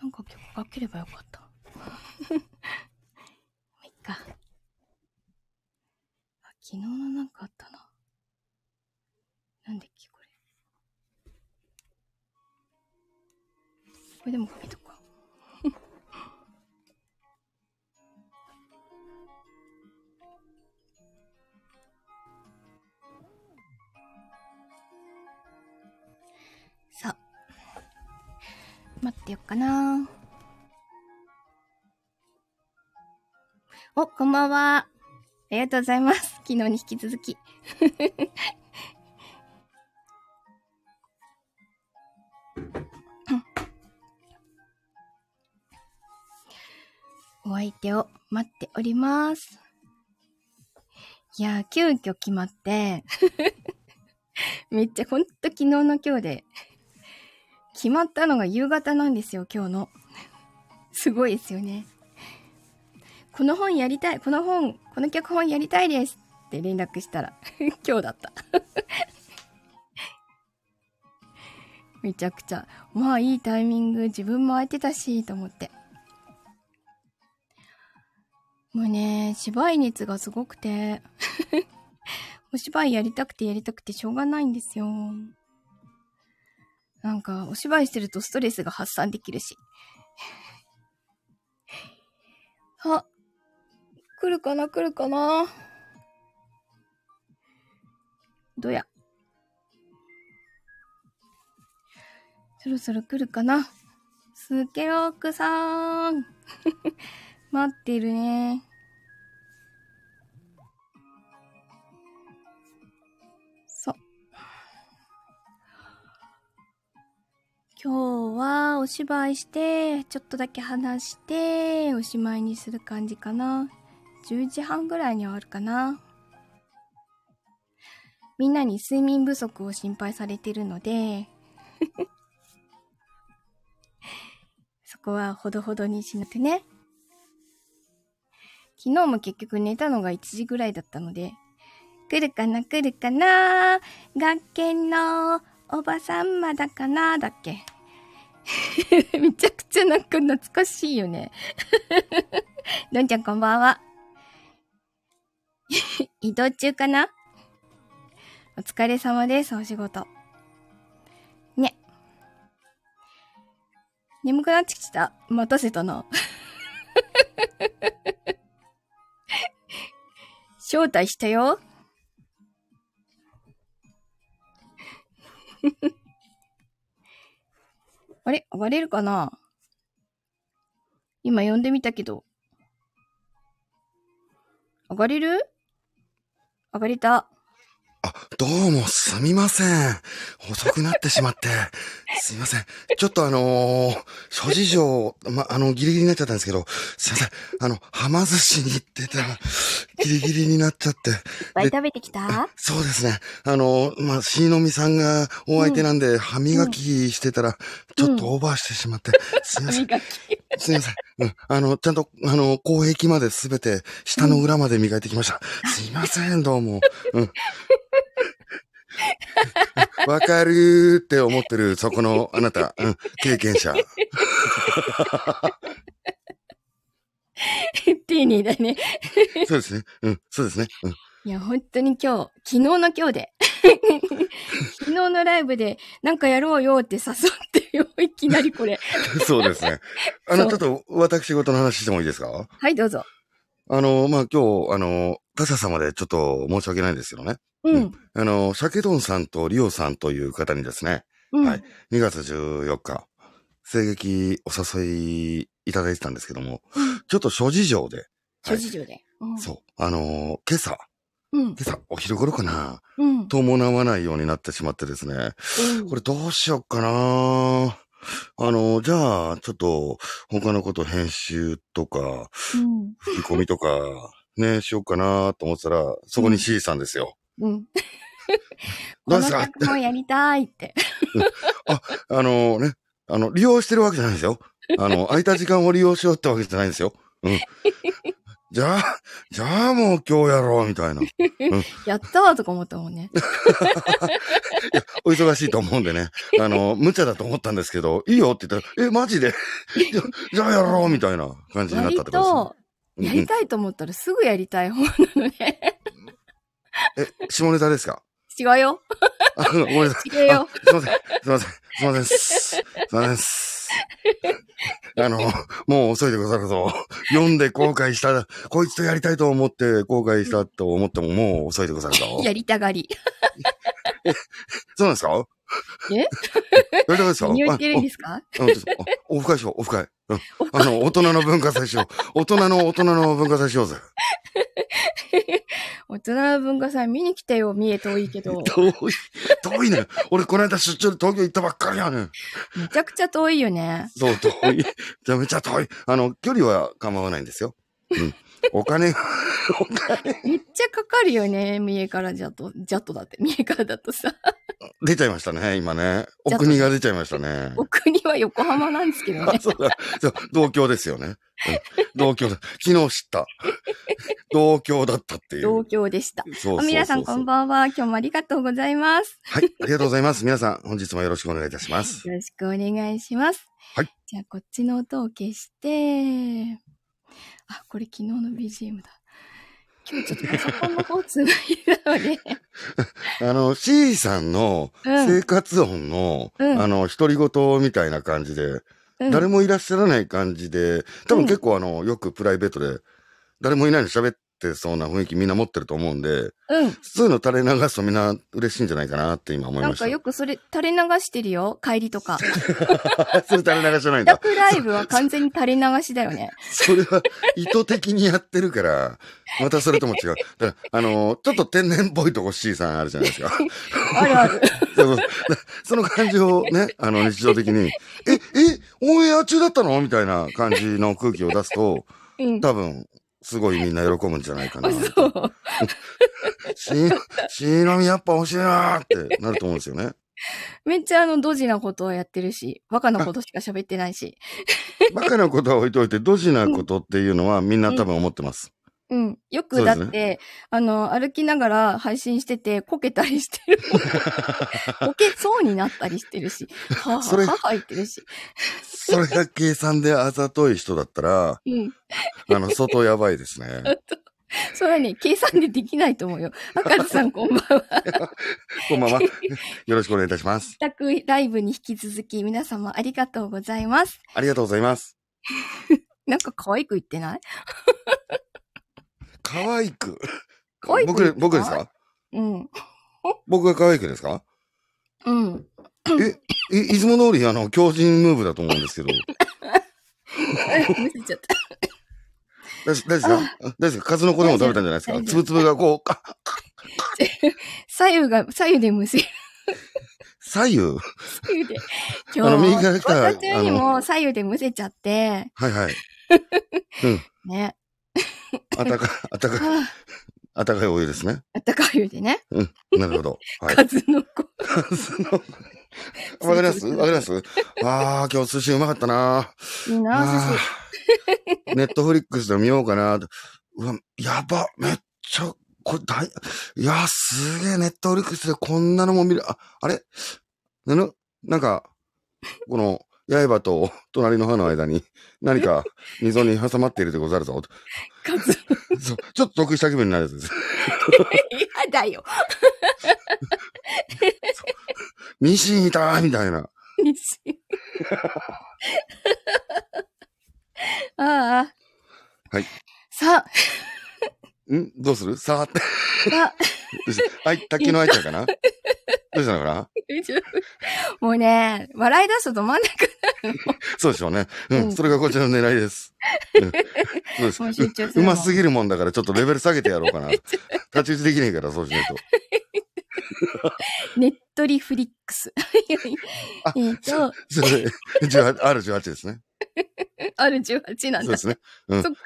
なんか曲かければよかった。まあいっか。あ、昨日のなんかあったな。なんだっけ、これ。これでもかけと待ってよっかな。お、こんばんは。ありがとうございます。昨日に引き続き。お相手を待っております。いやー、急遽決まって、めっちゃほんと昨日の今日で、決まったのが夕方なんですよ、今日の。すごいですよね。この本やりたい、この本、この脚本やりたいですって連絡したら、今日だった。めちゃくちゃ、まあいいタイミング、自分も空いてたし、と思って。もうね、芝居熱がすごくて、お芝居やりたくてやりたくてしょうがないんですよ。なんか、お芝居してるとストレスが発散できるし。あ、来るかな来るかなどや。そろそろ来るかなスケロークさん。待ってるね。今日はお芝居して、ちょっとだけ話して、おしまいにする感じかな。10時半ぐらいに終わるかな。みんなに睡眠不足を心配されてるので、そこはほどほどにしなくてね。昨日も結局寝たのが1時ぐらいだったので、来るかな来るかな学研のおばさんまだかなだっけ めちゃくちゃなんか懐かしいよね。どんちゃんこんばんは。移動中かな？お疲れ様です、お仕事。ね。眠くなってきた。待たせたな。招待したよ。あれ？上がれるかな？今呼んでみたけど。上がれる？上がれた。あ、どうもすみません。遅くなってしまって。すみません。ちょっとあのー諸事情、ま、あの、ギリギリになっちゃったんですけど、すいません。あの、はま寿司に行ってたら、ギリギリになっちゃって。いっぱい食べてきた？そうですね。あの、まあ、しのみさんがお相手なんで、歯磨きしてたら、ちょっとオーバーしてしまって、すいません。すいません。うん。あの、ちゃんと、あの、後壁まですべて、下の裏まで磨いてきました。すいません、どうも。うん。わかるーって思ってる、そこのあなた、うん、経験者。だね。そうですね。うん、そうですね。うん。いや、本当に今日、昨日の今日で。昨日のライブで、なんかやろうよって誘ってよ、いきなりこれ。そうですね。あの、ちょっと、私事の話してもいいですか？はい、どうぞ。あの、まあ、今日、あの、他社様でちょっと申し訳ないんですけどね。うん。あの、シャケドンさんとリオさんという方にですね、うん。はい2月14日、声劇お誘いいただいてたんですけども、ちょっと諸事情で、諸事情で。うん。そう、あのー今朝、うん。今朝、お昼頃かな、うん。伴わないようになってしまってですね、うんこれどうしよっかなあの、じゃあ、ちょっと、他のこと編集とか、うん。吹き込みとか、ね、しようかなと思ってたら、そこに C さんですよ。うん。どうですかもやりたいって。あのね、あの、利用してるわけじゃないですよ。あの、空いた時間を利用しようってわけじゃないんですよ。うん。じゃあ、じゃあもう今日やろう、みたいな。やったーとか思ったもんね。お忙しいと思うんでね、あの、無茶だと思ったんですけど、いいよって言ったら、え、マジで？じゃじゃあやろうみたいな感じになった割ってことと、ですね。やりたいと思ったらすぐやりたい方なのね。え、下ネタですか？違うよ。あごめんなさい。違うよ。あすいません。すいません。すいません。すいません。あの、もう遅いでござるぞ。読んで後悔した、こいつとやりたいと思って後悔したと思ってももう遅いでござるぞ。やりたがり。そうなんですか？え？やりたいですか？何を言ってるんですかオフ会しよう、オフ会。うん。あの、大人の文化祭しよう。大人の大人の文化祭しようぜ。大人の文化祭見に来てよ。見え遠いけど。遠い、遠いね。俺この間出張で東京行ったばっかりやねん。めちゃくちゃ遠いよね。そう、遠い。めちゃめちゃ遠い。あの、距離は構わないんですよ。うん。お金が、お金、めっちゃかかるよね。三重からジャット、ジャットだって。三重からだとさ。出ちゃいましたね、今ね。お国が出ちゃいましたね。お国は横浜なんですけどあね。そうだ。そう、同郷ですよね。うん、同郷だ。昨日知った。同郷だったっていう。同郷でした。そう皆さんこんばんは。今日もありがとうございます。はい、ありがとうございます。皆さん、本日もよろしくお願いいたします。よろしくお願いします。はい。じゃあ、こっちの音を消して、あ、これ昨日の BGM だ。今日ちょっとパソコンの方つないだので、あの、C さんのうん。生活音の、うん。あの、独り言みたいな感じで、うん。誰もいらっしゃらない感じで、多分結構あの、よくプライベートで、誰もいないのに喋ってそうな雰囲気みんな持ってると思うんで、うん。そういうの垂れ流すとみんな嬉しいんじゃないかなって今思いました。なんかよくそれ垂れ流してるよ。帰りとか。それ垂れ流しじゃないんだ。自宅ライブは完全に垂れ流しだよね。それは意図的にやってるから、またそれとも違う。だから、あの、ちょっと天然っぽいとこ C さんあるじゃないですか。あるある。そうそうだその感じをね、あの、日常的に、え、え、オンエア中だったの？みたいな感じの空気を出すと、うん。多分、すごいみんな喜ぶんじゃないかなあ。そう。し、しのみやっぱ面白いなーってなると思うんですよね。めっちゃあの、ドジなことをやってるし、バカなことしか喋ってないし。バカなことは置いといて、ドジなことっていうのはみんな多分思ってます。うん。よくだって、あの、歩きながら配信してて、こけたりしてる。こけそうになったりしてるし、はぁはぁ言ってるし。それが計算であざとい人だったら、うん。あの、相当やばいですね。それはね、計算でできないと思うよ。赤津さんこんばんは。こんばんは。よろしくお願いいたします。自宅ライブに引き続き皆様ありがとうございます。ありがとうございます。なんか可愛く言ってない？可愛く。可愛く僕、僕ですか？うん。僕が可愛くですか？うん。え、い、いつも通りあの、強靭ムーブだと思うんですけど。むせちゃった。大丈夫ですか？大丈夫ですか？数の子でも食べたんじゃないですか？つぶつぶがこう、あ左右が、左右でむせる。左右？左右で。今あの右から中にも左右でむせちゃって、はいはい。ね。あたか、あたか、はあたかいお湯ですね。あったかい湯でね。うん。なるほど。はい。数の子。数のわかります？わかります？ああ、今日寿司うまかったな。いいな、寿司。ネットフリックスで見ようかな。うわ、やば、めっちゃ、これ大、いや、すげえ、ネットフリックスでこんなのも見る、あ、あれ？なの、なんか、この、刃と隣の歯の間に何か 溝に挟まっているでござるぞ。数。そうちょっと得した気分になるやつです。嫌だよ。ミシンいたみたいな。西ああ。はい。さあ、ん？どうする？さあって。さあ、はい、卓球の相手かな？どうしたのかな？もうね、笑い出すと止まんなくそうでしょうね。ううんん、それがこちらの狙いです。うん、そうですううますぎるもんだからちょっとレベル下げてやろうかな。太刀打ちできねえから、そうしないと。ネットリフリックス。あ えっと、それ、18 R18 ですね。ある18なんだ。そうですね。うんそっか。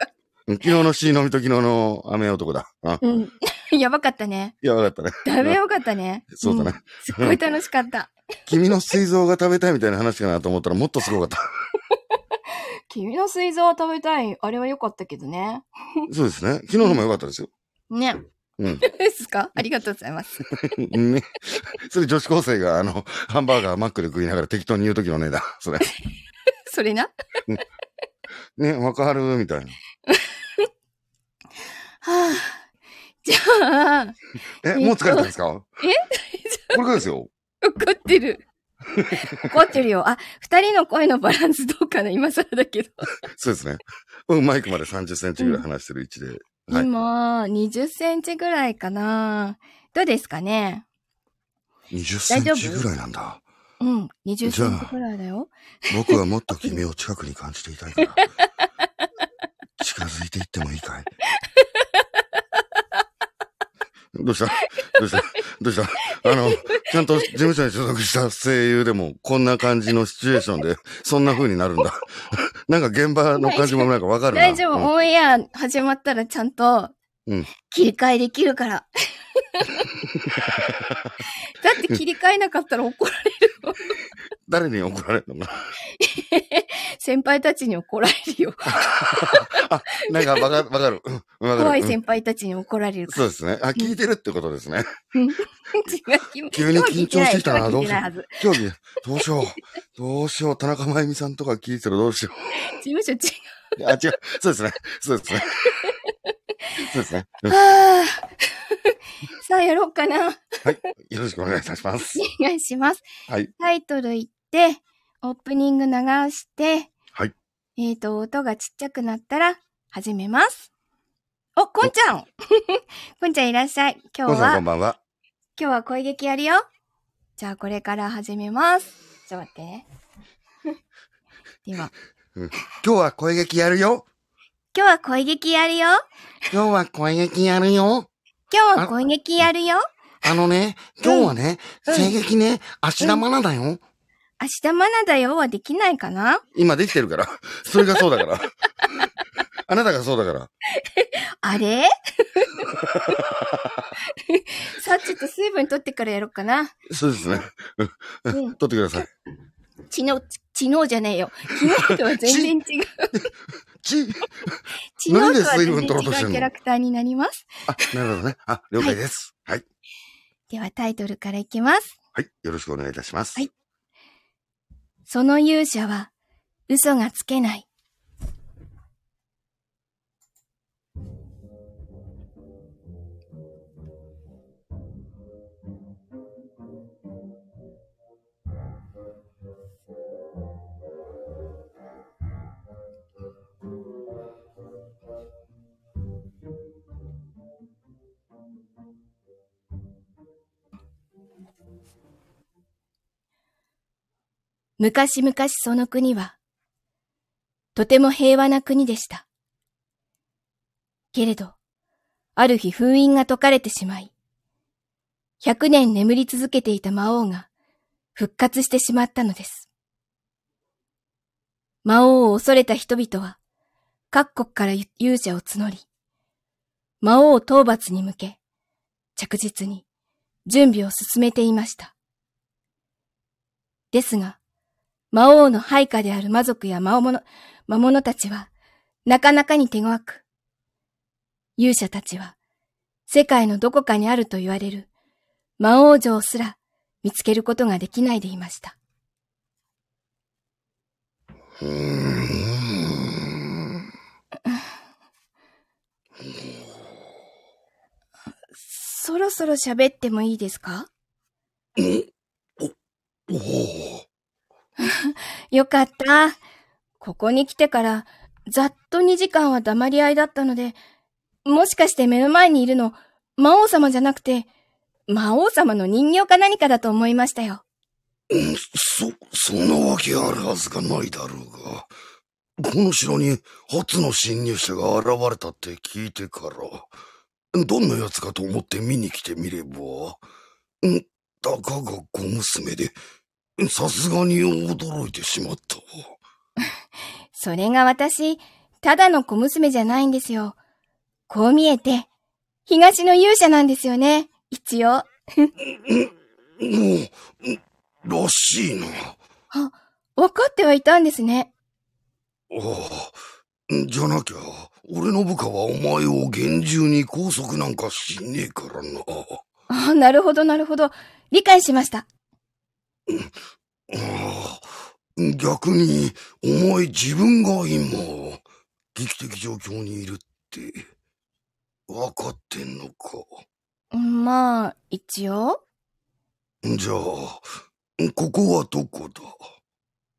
うん昨日の C 飲みと昨日の雨男だ。あ、うん。やばかったね。いや、わかったね。だいぶやばかったね。そうだねんすっごい楽しかった。君の膵臓が食べたいみたいな話かなと思ったらもっとすごかった。君の膵臓は食べたい。あれは良かったけどね。そうですね。昨日のも良かったですよ。ね。うん。ですか？ありがとうございます。ね。それ女子高生が、あの、ハンバーガーマックで食いながら適当に言うときの値段。それ。それな？ね、わかる？みたいな。はあ。じゃあ、え、えっともう疲れたんですか？え？これからですよ。怒ってる。怒ってるよ。あ、二人の声のバランスどうかな？今更だけど。そうですね。うん、マイクまで30センチぐらい離してる位置で。はい。今、20センチぐらいかな。どうですかね？20センチぐらいなんだ。うん、20センチぐらいだよ。僕はもっと君を近くに感じていたいから。近づいていってもいいかい？どうした？どうした？どうした？あの、ちゃんと事務所に所属した声優でもこんな感じのシチュエーションでそんな風になるんだ。なんか現場の感じもなんかわかるな。大丈夫、うん。オンエア始まったらちゃんとうん、切り替えできるから。だって切り替えなかったら怒られるよ。誰に怒られるのか 先輩たちに怒られるよ。ななんかわかかる。うんわかる。うん怖い先輩たちに怒られるから。そうですね。あ、聞いてるってことですね。違 う急に緊張してきたな今日は聞いてないはず。競技、どうしよう。どうしよう。田中真由美さんとか聞いてたらどうしよ事務所違う。う。あ、違う。そうですね。そうですね。そうですね。うんはあさあ、やろうかな。はい。よろしくお願いいたします。お願いします。はい。タイトル言って、オープニング流して、はい。えっ、と、音がちっちゃくなったら、始めます。お、こんちゃん こんちゃんいらっしゃい。今日はこん、ばんは。今日は声劇やるよ。じゃあ、これから始めます。ちょっと待ってね。では、今日は声劇やるよ。今日は声劇やるよ。今日は声劇やるよ。今日は声劇やるよ。あのね、今日はね、うん声劇ね、芦田愛菜だよ。明日まなだよはできないかな？今できてるから。それがそうだから。あなたがそうだから。あれ？さあ、ちょっと水分取ってからやろうかな。そうですね。うん。撮ってください。昨日、昨日じゃねえよ。昨日とは全然違う。ち、昨日とはなんで水分取ろうとしてんのうキャラクターになります。あ、なるほどね。あ、了解です。はい。ではタイトルからいきます。はい。よろしくお願いいたします。はいその勇者は嘘がつけない。昔々その国は、とても平和な国でした。けれど、ある日封印が解かれてしまい、百年眠り続けていた魔王が復活してしまったのです。魔王を恐れた人々は、各国から勇者を募り、魔王討伐に向け、着実に準備を進めていました。ですが、魔王の配下である魔族や魔物、魔物たちは、なかなかに手強く、勇者たちは、世界のどこかにあると言われる魔王城すら見つけることができないでいました。そろそろ喋ってもいいですか？おお。よかった。ここに来てから、ざっと2時間は黙り合いだったので、もしかして目の前にいるの、魔王様じゃなくて、魔王様の人形か何かだと思いましたよ。そ、そんなわけあるはずがないだろうが。この城に初の侵入者が現れたって聞いてから、どんな奴かと思って見に来てみれば、んたかが小娘で、さすがに驚いてしまったわ。それが私、ただの小娘じゃないんですよ。こう見えて、東の勇者なんですよね。一応。もう、らしいな。分かってはいたんですね。ああ、じゃなきゃ、俺の部下はお前を厳重に拘束なんかしねえからな。あなるほど、なるほど。理解しました。逆に、お前自分が今、危機的状況にいるって、分かってんのか。まあ、一応。じゃあ、ここはどこだ？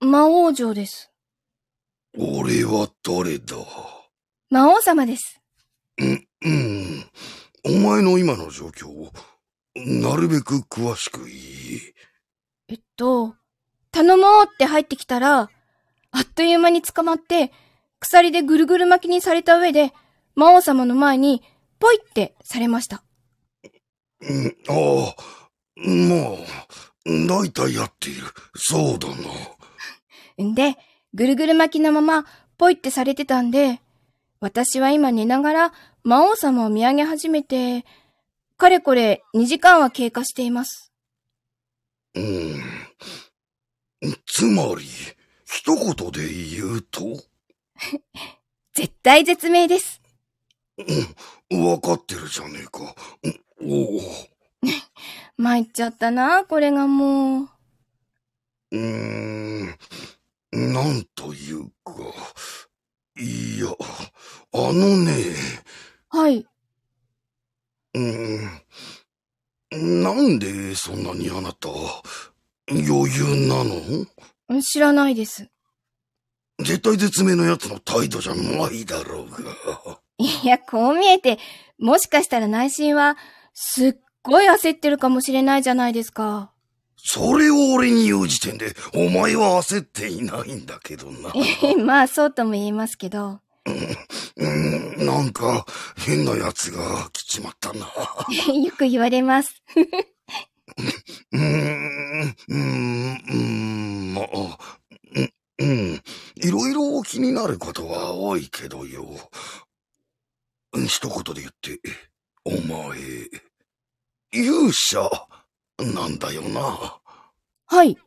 魔王城です。俺は誰だ？魔王様です。うん、うん。お前の今の状況を、なるべく詳しく言い。えっと、頼もうって入ってきたら、あっという間に捕まって、鎖でぐるぐる巻きにされた上で、魔王様の前に、ポイってされました。うん、ああ、まあ、大体やっている。そうだな。んで、ぐるぐる巻きのまま、ポイってされてたんで、私は今寝ながら魔王様を見上げ始めて、かれこれ2時間は経過しています。うん。つまり、一言で言うと、絶対絶命です。うん、わかってるじゃねえか。うんおお。参っちゃったな、これがもう。うーん、なんというか、いや、あのね、はい。うーん、なんでそんなにあなた、余裕なの？知らないです。絶対絶命のやつの態度じゃないだろうが。いや、こう見えて、もしかしたら内心は、すっごい焦ってるかもしれないじゃないですか。それを俺に言う時点で、お前は焦っていないんだけどな。まあ、そうとも言えますけど。うん、なんか、変な奴が来ちまったな。よく言われます。うーん、うーん、うーん、まあ、うん、うん。いろいろ気になることは多いけどよ。うん一言で言って、お前、勇者、なんだよな。はい。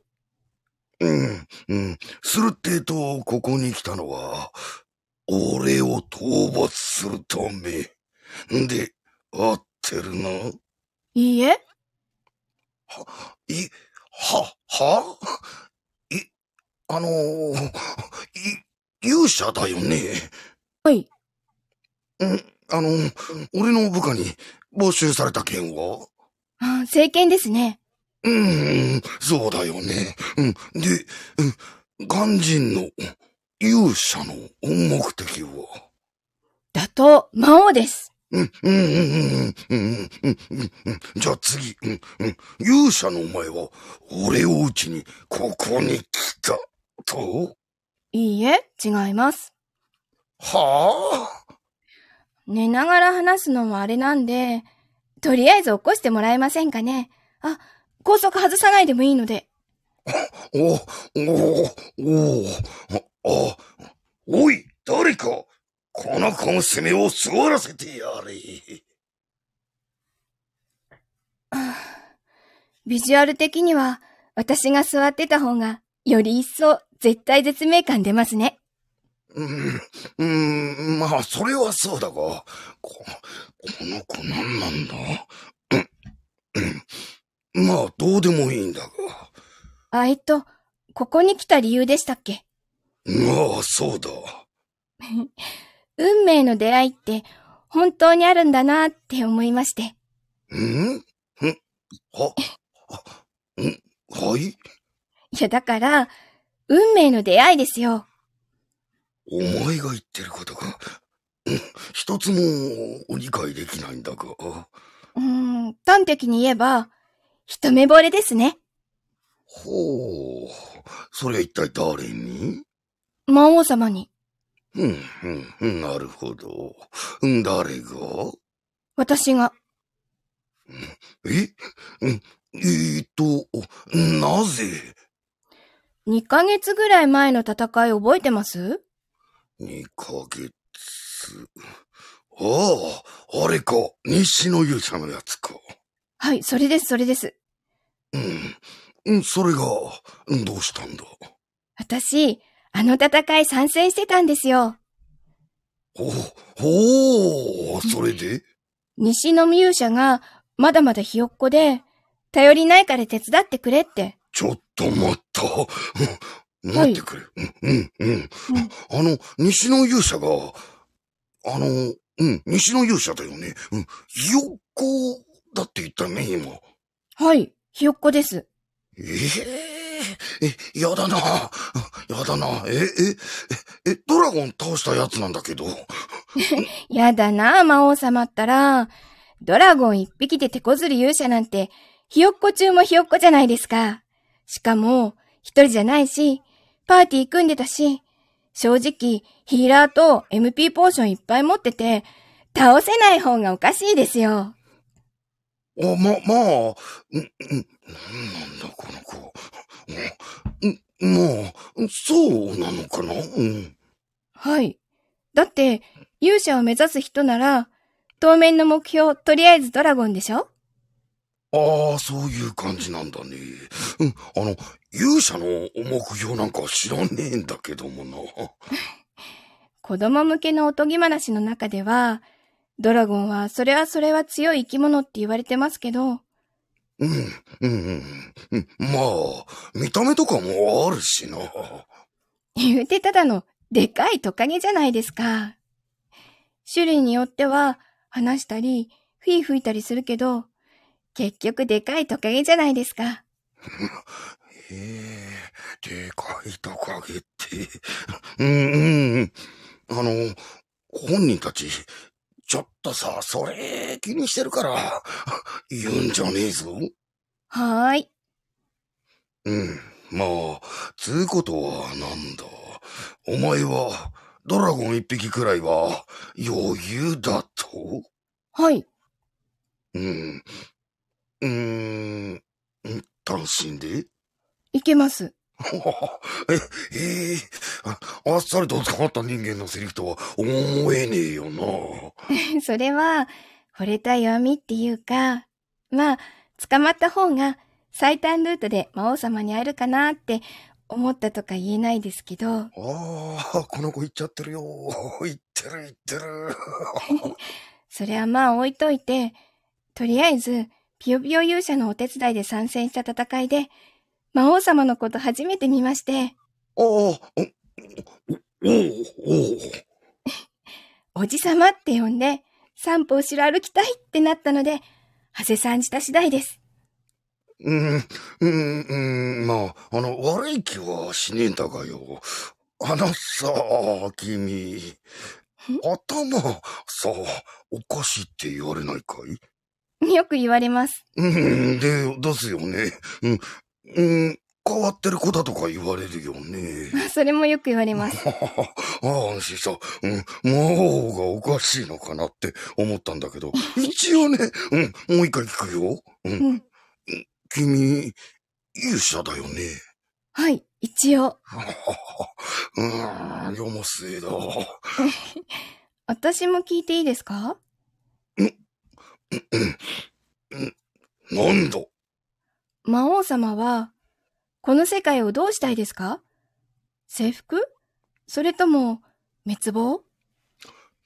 うん、うん。するってえと、ここに来たのは、俺を討伐するため。で、合ってるな。いいえ。い、は、は？い、あのー、い、勇者だよね。はい。うん、あの、俺の部下に募集された件は？あ政権ですね。うん、そうだよね。うん、で、うん、肝心の勇者の目的は？打倒、魔王です。うん、うん、うん、うん、うん、うん、うん、うん。じゃあ次、うん、うん。勇者のお前は、俺を撃ちに、ここに来た、と？いいえ、違います。はあ？寝ながら話すのもあれなんで、とりあえず起こしてもらえませんかね。あ、高速外さないでもいいので。お、お、お、あ、あ、おい、誰か、この小娘を座らせてやれ。ビジュアル的には、私が座ってた方が、より一層絶対絶命感出ますね。うん、うん、まあ、それはそうだが、こ、この子何なんだ？うん、うん。まあ、どうでもいいんだが。あ、えっと、ここに来た理由でしたっけ？まあ、そうだ。運命の出会いって、本当にあるんだなって思いまして。ん？ん？は、あん？はい？いや、だから、運命の出会いですよ。お前が言ってることが、うん一つも理解できないんだが。うーん、端的に言えば、一目惚れですね。ほう。それは一体誰に？魔王様に。うん、うん、うん、なるほど。うん誰が？私が。えうんえーっと、なぜ？2ヶ月ぐらい前の戦い覚えてます？二ヶ月。ああ、あれか。西の勇者のやつか。はい、それです、それです。うん。うん、それが、うんどうしたんだ？私、あの戦い参戦してたんですよ。ほう、ほう、それで？西の勇者がまだまだひよっこで、頼りないから手伝ってくれって。ちょっと待った。うん待ってくれ。うん、うん、うん。あの、西の勇者が、あの、うん、西の勇者だよね。うん、ひよっこだって言ったね、今。はい、ひよっこです。えええ、やだな。やだな。え、え、え、え、ドラゴン倒したやつなんだけど。やだな、魔王様ったら。ドラゴン一匹で手こずる勇者なんて、ひよっこ中もひよっこじゃないですか。しかも、一人じゃないし、パーティー組んでたし、正直、ヒーラーと MP ポーションいっぱい持ってて、倒せない方がおかしいですよ。あ、ま、まあ、うん、んなんだ、この子。うん、まあ、そうなのかな？うん。はい。だって、勇者を目指す人なら、当面の目標、とりあえずドラゴンでしょ？ああ、そういう感じなんだね。うん、あの、勇者の目標なんか知らねえんだけどもな。子供向けのおとぎ話の中では、ドラゴンはそれはそれは強い生き物って言われてますけど、うん、うん、うんうん。まあ、見た目とかもあるしな。言うてただのでかいトカゲじゃないですか。種類によっては話したり、フィー吹いたりするけど、結局でかいトカゲじゃないですか。ええでかいトカゲって。うん、うん、うん。あの、本人たち、ちょっとさ、それ気にしてるから、言うんじゃねえぞ。はーい。うん。まあ、つうことはなんだ。お前は、ドラゴン一匹くらいは、余裕だと？はい。うん。うーん。単身で？いけます。え、ええああっさりと捕まった人間のセリフとは思えねえよな。それは、惚れた弱みっていうか、まあ、捕まった方が最短ルートで魔王様に会えるかなって思ったとか言えないですけど、ああ、この子言っちゃってるよ。言ってる言ってる。それはまあ置いといて、とりあえず、ピヨピヨ勇者のお手伝いで参戦した戦いで、魔王様のこと初めて見まして、ああ、お、お、お、お じさまって呼んで、散歩後ろ歩きたいってなったので、長谷さんした次第です。うん、うん、うん、まあ、あの、悪い気はしねえんだがよ。あのさ、君、頭、さ、おかしいって言われないかい？よく言われます。うん、で、ですよね。うん、うん、変わってる子だとか言われるよね。それもよく言われます。ああ、安心した。うん、魔王がおかしいのかなって思ったんだけど、一応ね、うん、もう一回聞くよ。うん、うん。君、勇者だよね。はい、一応。うーん、世も末だ。私も聞いていいですか？なんだ魔王様は、この世界をどうしたいですか？征服？それとも、滅亡？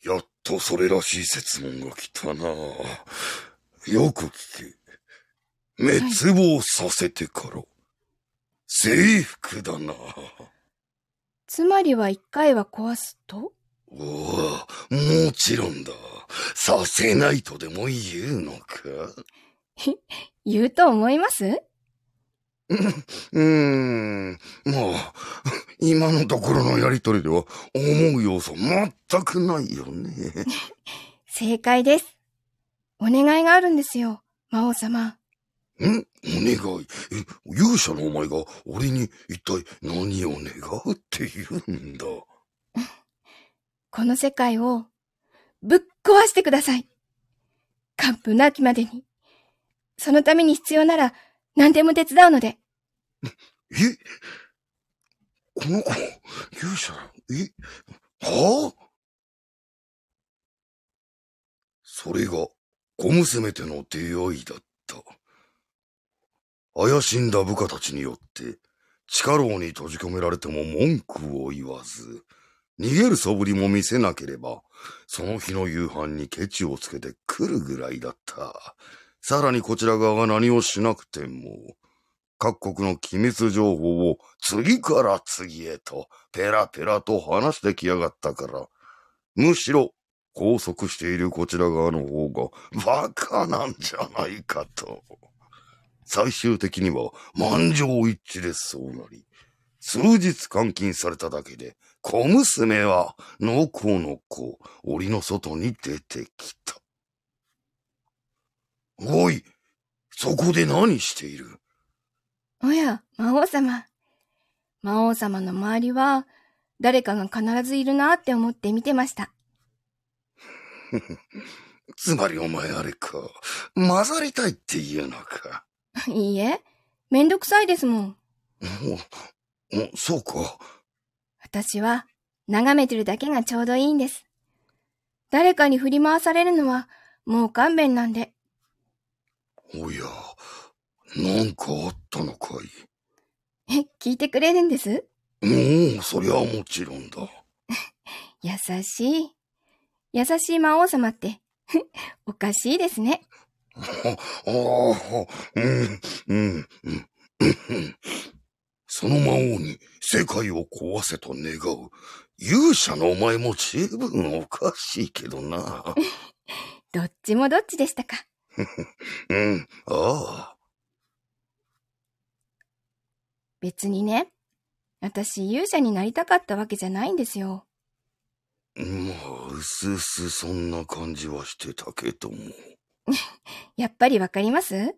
やっとそれらしい質問が来たな。よく聞け。滅亡させてから、征服だな。つまりは一回は壊すと？おお、もちろんだ。させないとでも言うのか？言うと思います？うーん、まあ、今のところのやりとりでは思う要素全くないよね。正解です。お願いがあるんですよ、魔王様。ん？お願い？え、勇者のお前が俺に一体何を願うって言うんだ？この世界をぶっ壊してください。完封なきまでに。そのために必要なら何でも手伝うので。え？この子、勇者、え？はあ？それが、小娘との出会いだった。怪しんだ部下たちによって、地下牢に閉じ込められても文句を言わず、逃げる素振りも見せなければ、その日の夕飯にケチをつけて来るぐらいだった。さらにこちら側が何をしなくても、各国の機密情報を次から次へとペラペラと話してきやがったから、むしろ拘束しているこちら側の方がバカなんじゃないかと。最終的には満場一致でそうなり、数日監禁されただけで、小娘は、のこのこ、檻の外に出てきた。おい、そこで何している？おや、魔王様。魔王様の周りは、誰かが必ずいるなって思って見てました。つまりお前あれか、混ざりたいっていうのか？いいえ、めんどくさいですもん。お、お、そうか。私は、眺めてるだけがちょうどいいんです。誰かに振り回されるのは、もう勘弁なんで。おや、なんかあったのかい？え、聞いてくれるんです？おお、そりゃもちろんだ。優しい。優しい魔王様って、おかしいですね。ああ、うん、うん、うん。その魔王に世界を壊せと願う勇者のお前も十分おかしいけどな。どっちもどっちでしたか。うん、ああ。別にね、私勇者になりたかったわけじゃないんですよ。まあ、うすうすそんな感じはしてたけども。やっぱりわかります？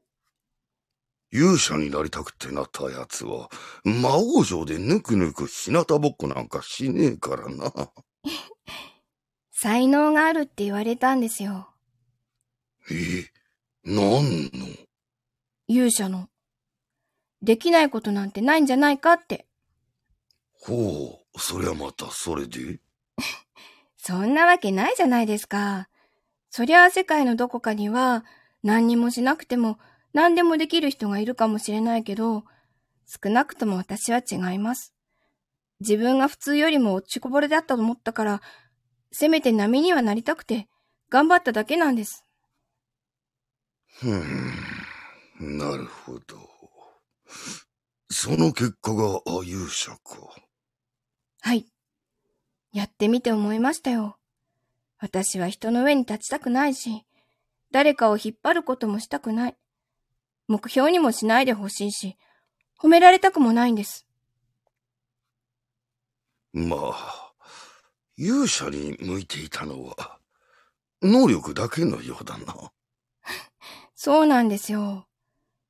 勇者になりたくてなったやつは、魔王城でぬくぬく日向ぼっこなんかしねえからな。才能があるって言われたんですよ。え、なんの？勇者の。できないことなんてないんじゃないかって。ほう、そりゃまたそれで？そんなわけないじゃないですか。そりゃあ世界のどこかには何にもしなくても何でもできる人がいるかもしれないけど、少なくとも私は違います。自分が普通よりも落ちこぼれだったと思ったから、せめて波にはなりたくて頑張っただけなんです。ふーん、なるほど。その結果が勇者か。はい。やってみて思いましたよ。私は人の上に立ちたくないし、誰かを引っ張ることもしたくない。目標にもしないでほしいし、褒められたくもないんです。まあ、勇者に向いていたのは、能力だけのようだな。そうなんですよ。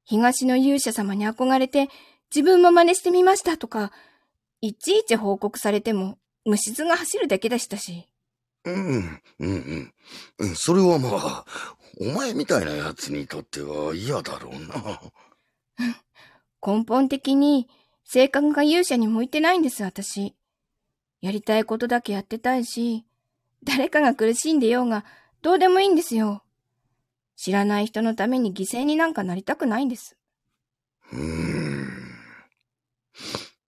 東の勇者様に憧れて自分も真似してみましたとか、いちいち報告されても虫図が走るだけでしたし。うん、うん、うん。うんそれはまあ、お前みたいな奴にとっては嫌だろうな。根本的に性格が勇者に向いてないんです、私。やりたいことだけやってたいし、誰かが苦しんでようがどうでもいいんですよ。知らない人のために犠牲になんかなりたくないんです。うーん。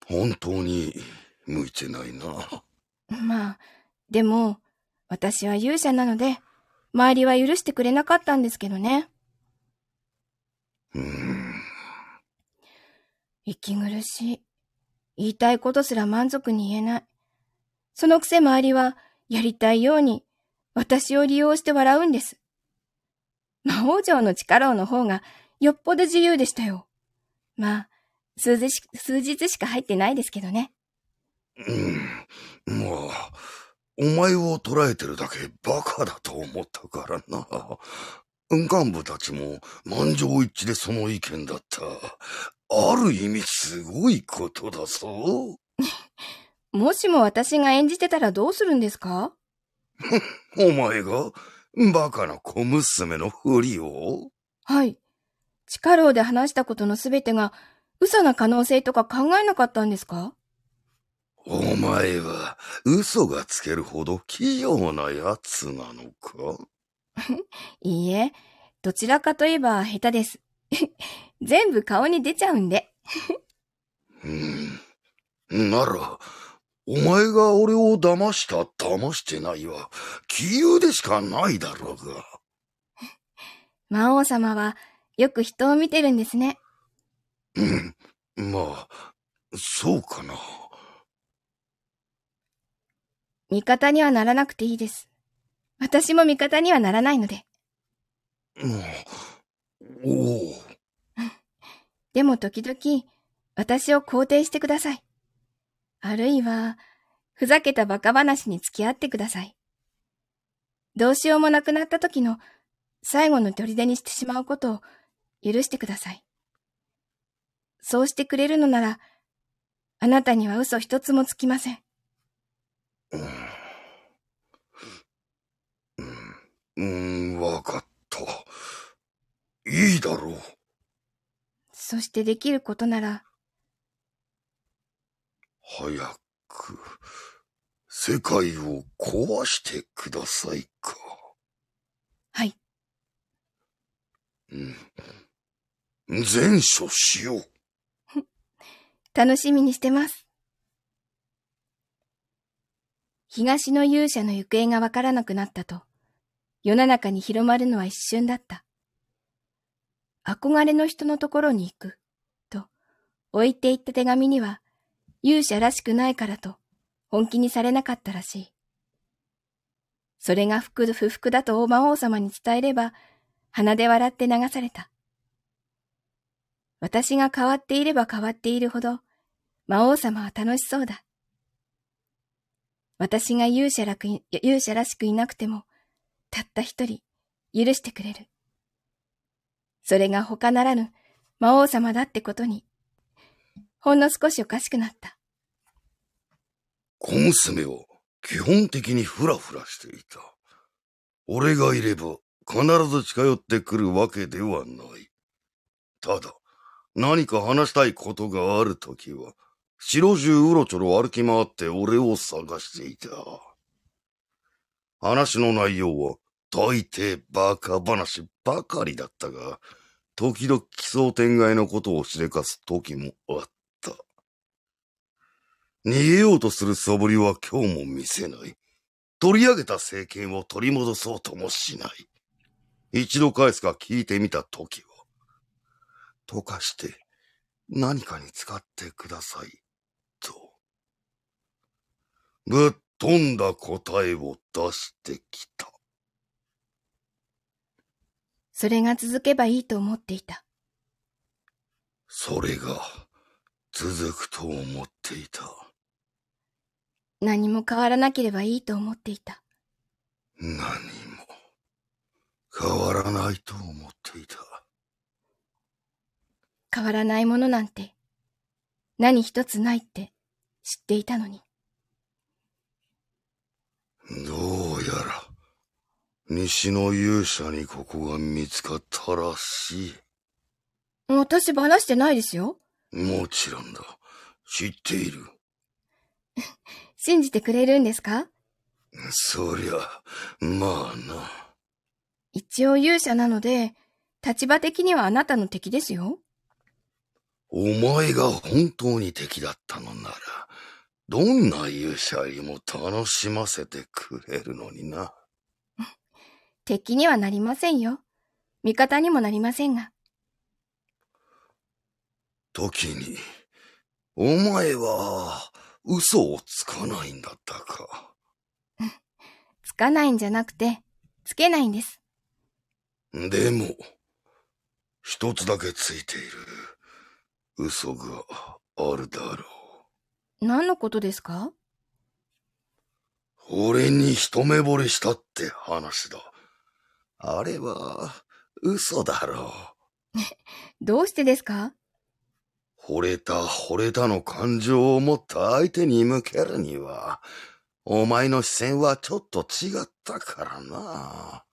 本当に向いてないな。まあ、でも、私は勇者なので、周りは許してくれなかったんですけどね。うーん。息苦しい。言いたいことすら満足に言えない。そのくせ周りは、やりたいように、私を利用して笑うんです。魔王城の力の方が、よっぽど自由でしたよ。まあ、数日し数日しか入ってないですけどね。うん。まあ、お前を捉えてるだけバカだと思ったからな。幹部たちも満場一致でその意見だった。ある意味すごいことだぞ。もしも私が演じてたらどうするんですか？お前がバカな小娘のふりを？はい。地下牢で話したことのすべてが嘘な可能性とか考えなかったんですか？お前は嘘がつけるほど器用なやつなのか？いいえ、どちらかといえば下手です。全部顔に出ちゃうんで。うん。なら、お前が俺を騙した騙してないは、杞憂でしかないだろうが。魔王様はよく人を見てるんですね。うん。まあ、そうかな。味方にはならなくていいです。私も味方にはならないので。うんおお。でも時々、私を肯定してください。あるいは、ふざけた馬鹿話に付き合ってください。どうしようもなくなった時の最後の砦にしてしまうことを許してください。そうしてくれるのなら、あなたには嘘一つもつきません。うん、わかった。いいだろう。そしてできることなら、早く、世界を壊してくださいか。はい。うん。全処しよう。楽しみにしてます。東の勇者の行方がわからなくなったと、世の中に広まるのは一瞬だった。憧れの人のところに行く、と置いていった手紙には、勇者らしくないからと本気にされなかったらしい。それが不服だと魔王様に伝えれば、鼻で笑って流された。私が変わっていれば変わっているほど、魔王様は楽しそうだ。私が勇者らく勇者らしくいなくても、たった一人、許してくれる。それが他ならぬ魔王様だってことに、ほんの少しおかしくなった。小娘は基本的にフラフラしていた。俺がいれば必ず近寄ってくるわけではない。ただ、何か話したいことがあるときは、城中うろちょろ歩き回って俺を探していた。話の内容は大抵バカ話ばかりだったが、時々奇想天外のことをしでかす時もあった。逃げようとする素振りは今日も見せない。取り上げた政権を取り戻そうともしない。一度返すか聞いてみたときは、溶かして何かに使ってください、と。ぶっ飛んだ答えを出してきた。それが続けばいいと思っていた。それが続くと思っていた。何も変わらなければいいと思っていた。何も変わらないと思っていた。変わらないものなんて何一つないって知っていたのに。どうやら、西の勇者にここが見つかったらしい。私話してないですよ。もちろんだ。知っている。信じてくれるんですか？そりゃ、まあな。一応勇者なので、立場的にはあなたの敵ですよ。お前が本当に敵だったのなら、どんな勇者よりも楽しませてくれるのにな。敵にはなりませんよ。味方にもなりませんが。時に、お前は嘘をつかないんだったか。つかないんじゃなくて、つけないんです。でも、一つだけついている嘘があるだろ何のことですか？う。俺に一目惚れしたって話だ。あれは嘘だろ どうしてですか？う。惚れた惚れたの感情を持った相手に向けるには、お前の視線はちょっと違ったからな。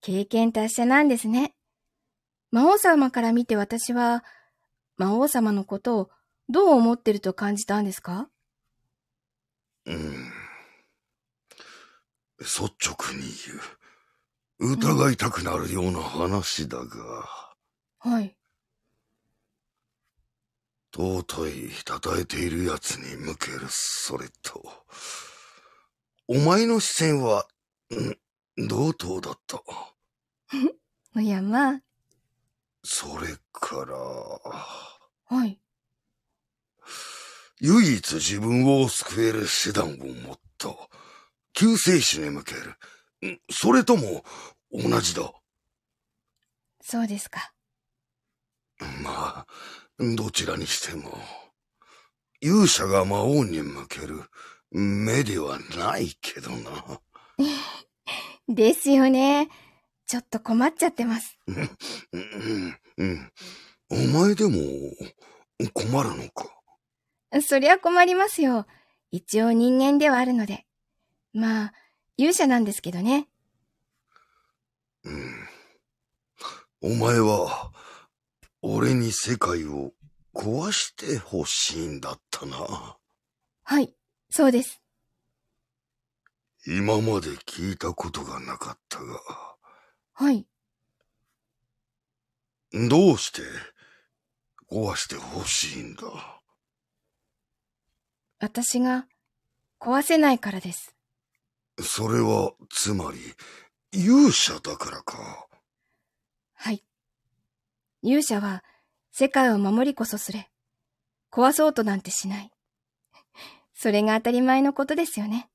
経験達者なんですね。魔王様から見て私は、魔王様のことをどう思ってると感じたんですか？うん。率直に言う。疑いたくなるような話だが、はい。尊い称えている奴に向けるそれと、お前の視線は、ん、同等だった。おやまあ、それから、はい。唯一自分を救える手段を持った。救世主に向ける。んそれとも、同じだ。そうですか。まあ、どちらにしても、勇者が魔王に向ける目ではないけどな。ですよね。ちょっと困っちゃってます。うん、うん。お前でも困るのか？そりゃ困りますよ。一応人間ではあるので。まあ、勇者なんですけどね。うん。お前は、俺に世界を壊してほしいんだったな。はい、そうです。今まで聞いたことがなかったが、はい。どうして壊してほしいんだ？私が壊せないからです。それは、つまり、勇者だからか。はい。勇者は世界を守りこそすれ。壊そうとなんてしない。それが当たり前のことですよね。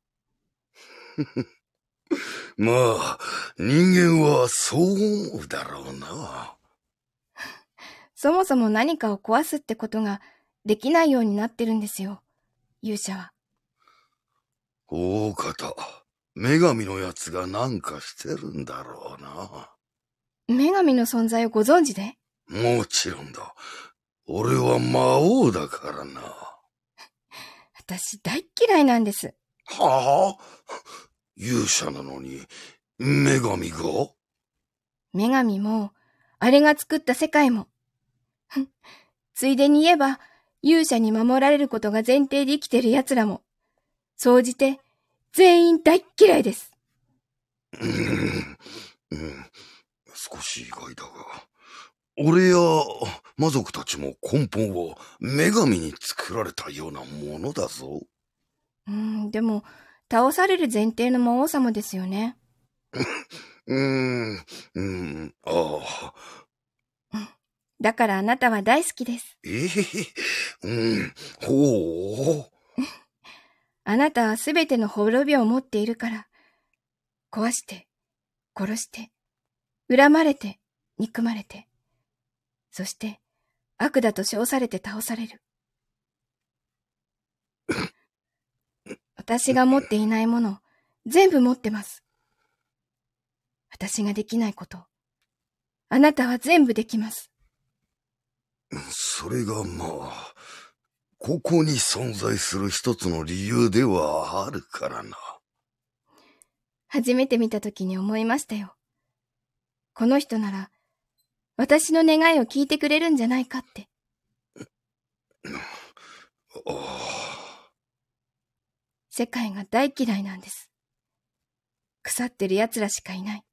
まあ、人間はそう思うだろうな。そもそも何かを壊すってことができないようになってるんですよ。勇者は。大方、女神のやつがなんかしてるんだろうな。女神の存在をご存知で？もちろんだ。俺は魔王だからな。私大っ嫌いなんです。はあ？勇者なのに、女神が？女神も、あれが作った世界も。ついでに言えば、勇者に守られることが前提で生きてる奴らも、総じて、全員大っ嫌いです。うん、うん、少し意外だが。俺や魔族たちも根本は女神に作られたようなものだぞ。うん、でも、倒される前提の魔王様ですよね。うーん、うん、ああ。だからあなたは大好きです。ええうん、ほう。あなたはすべての滅びを持っているから、壊して、殺して、恨まれて、憎まれて、そして悪だと称されて倒される。私が持っていないもの、全部持ってます。私ができないこと、あなたは全部できます。それがまあ、ここに存在する一つの理由ではあるからな。初めて見た時に思いましたよ。この人なら、私の願いを聞いてくれるんじゃないかって。世界が大嫌いなんです。腐ってる奴らしかいない。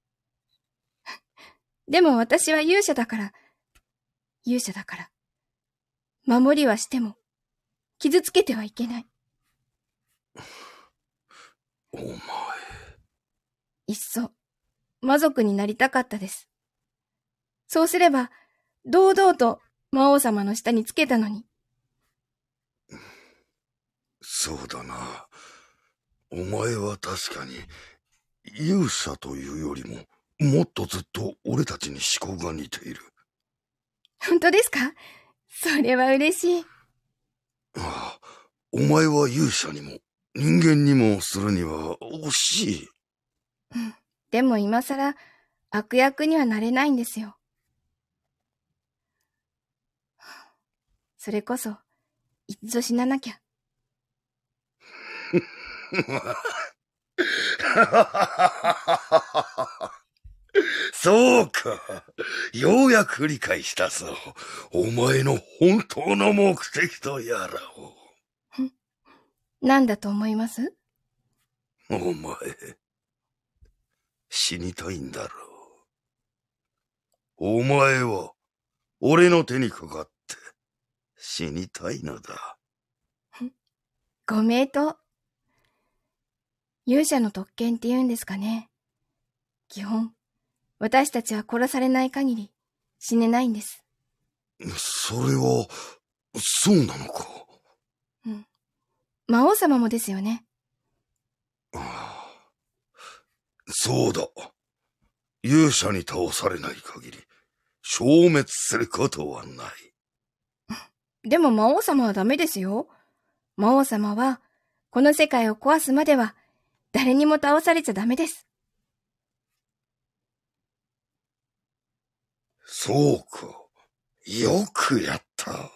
でも私は勇者だから、勇者だから、守りはしても、傷つけてはいけない。お前。いっそ、魔族になりたかったです。そうすれば、堂々と魔王様の下につけたのに。そうだな。お前は確かに、勇者というよりも、もっとずっと俺たちに思考が似ている。本当ですか？それは嬉しい。ああ、お前は勇者にも、人間にもするには惜しい。うん。でも今更、悪役にはなれないんですよ。それこそ、いっそ死ななきゃ。そうか。ようやく理解したぞ。お前の本当の目的とやらを。何だと思います？お前、死にたいんだろう。お前は、俺の手にかかって、死にたいのだ。ご名答。勇者の特権って言うんですかね。基本、私たちは殺されない限り死ねないんです。それは、そうなのか？うん。魔王様もですよね。ああそうだ。勇者に倒されない限り、消滅することはない。でも魔王様はダメですよ。魔王様は、この世界を壊すまでは、誰にも倒されちゃダメです。そうか。よくやった。あ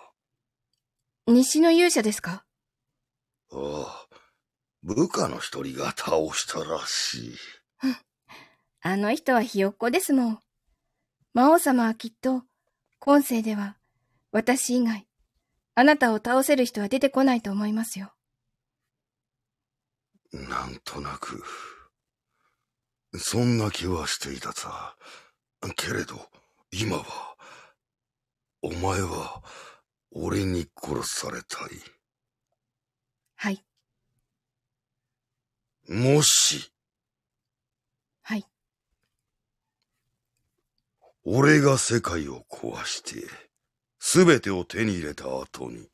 西の勇者ですか？あ。部下の一人が倒したらしい。あの人はひよっこですもん。魔王様はきっと、今世では、私以外、あなたを倒せる人は出てこないと思いますよ。なんとなく、そんな気はしていたさ。けれど、今は、お前は、俺に殺されたい。はい、もし、はい。俺が世界を壊して、すべてを手に入れた後に、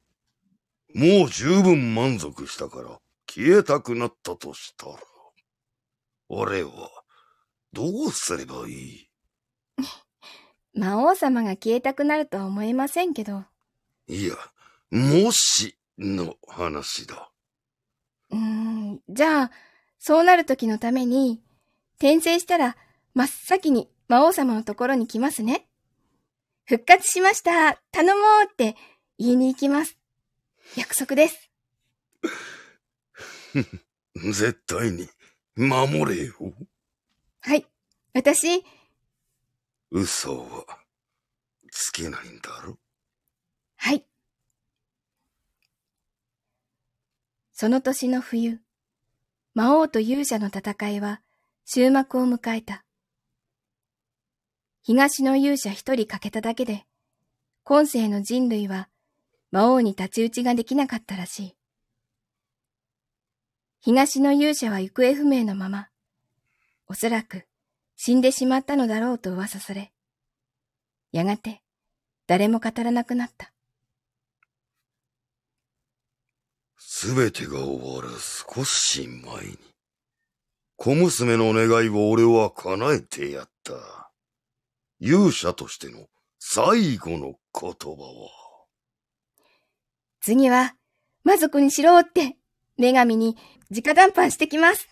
もう十分満足したから、消えたくなったとしたら、俺は、どうすればいい？魔王様が消えたくなるとは思えませんけど、いや、もし、の話だ。うーん、じゃあ、そうなる時のために、転生したら、真っ先に魔王様のところに来ますね。復活しました頼もうって言いに行きます。約束です。絶対に、守れよ。はい。私、嘘は、つけないんだろ？はい。その年の冬、魔王と勇者の戦いは終幕を迎えた。東の勇者一人欠けただけで、今世の人類は魔王に太刀打ちができなかったらしい。東の勇者は行方不明のまま、おそらく死んでしまったのだろうと噂され、やがて誰も語らなくなった。すべてが終わる少し前に、小娘の願いを俺は叶えてやった。勇者としての最後の言葉は、次は、魔族にしろって、女神に直談判してきます。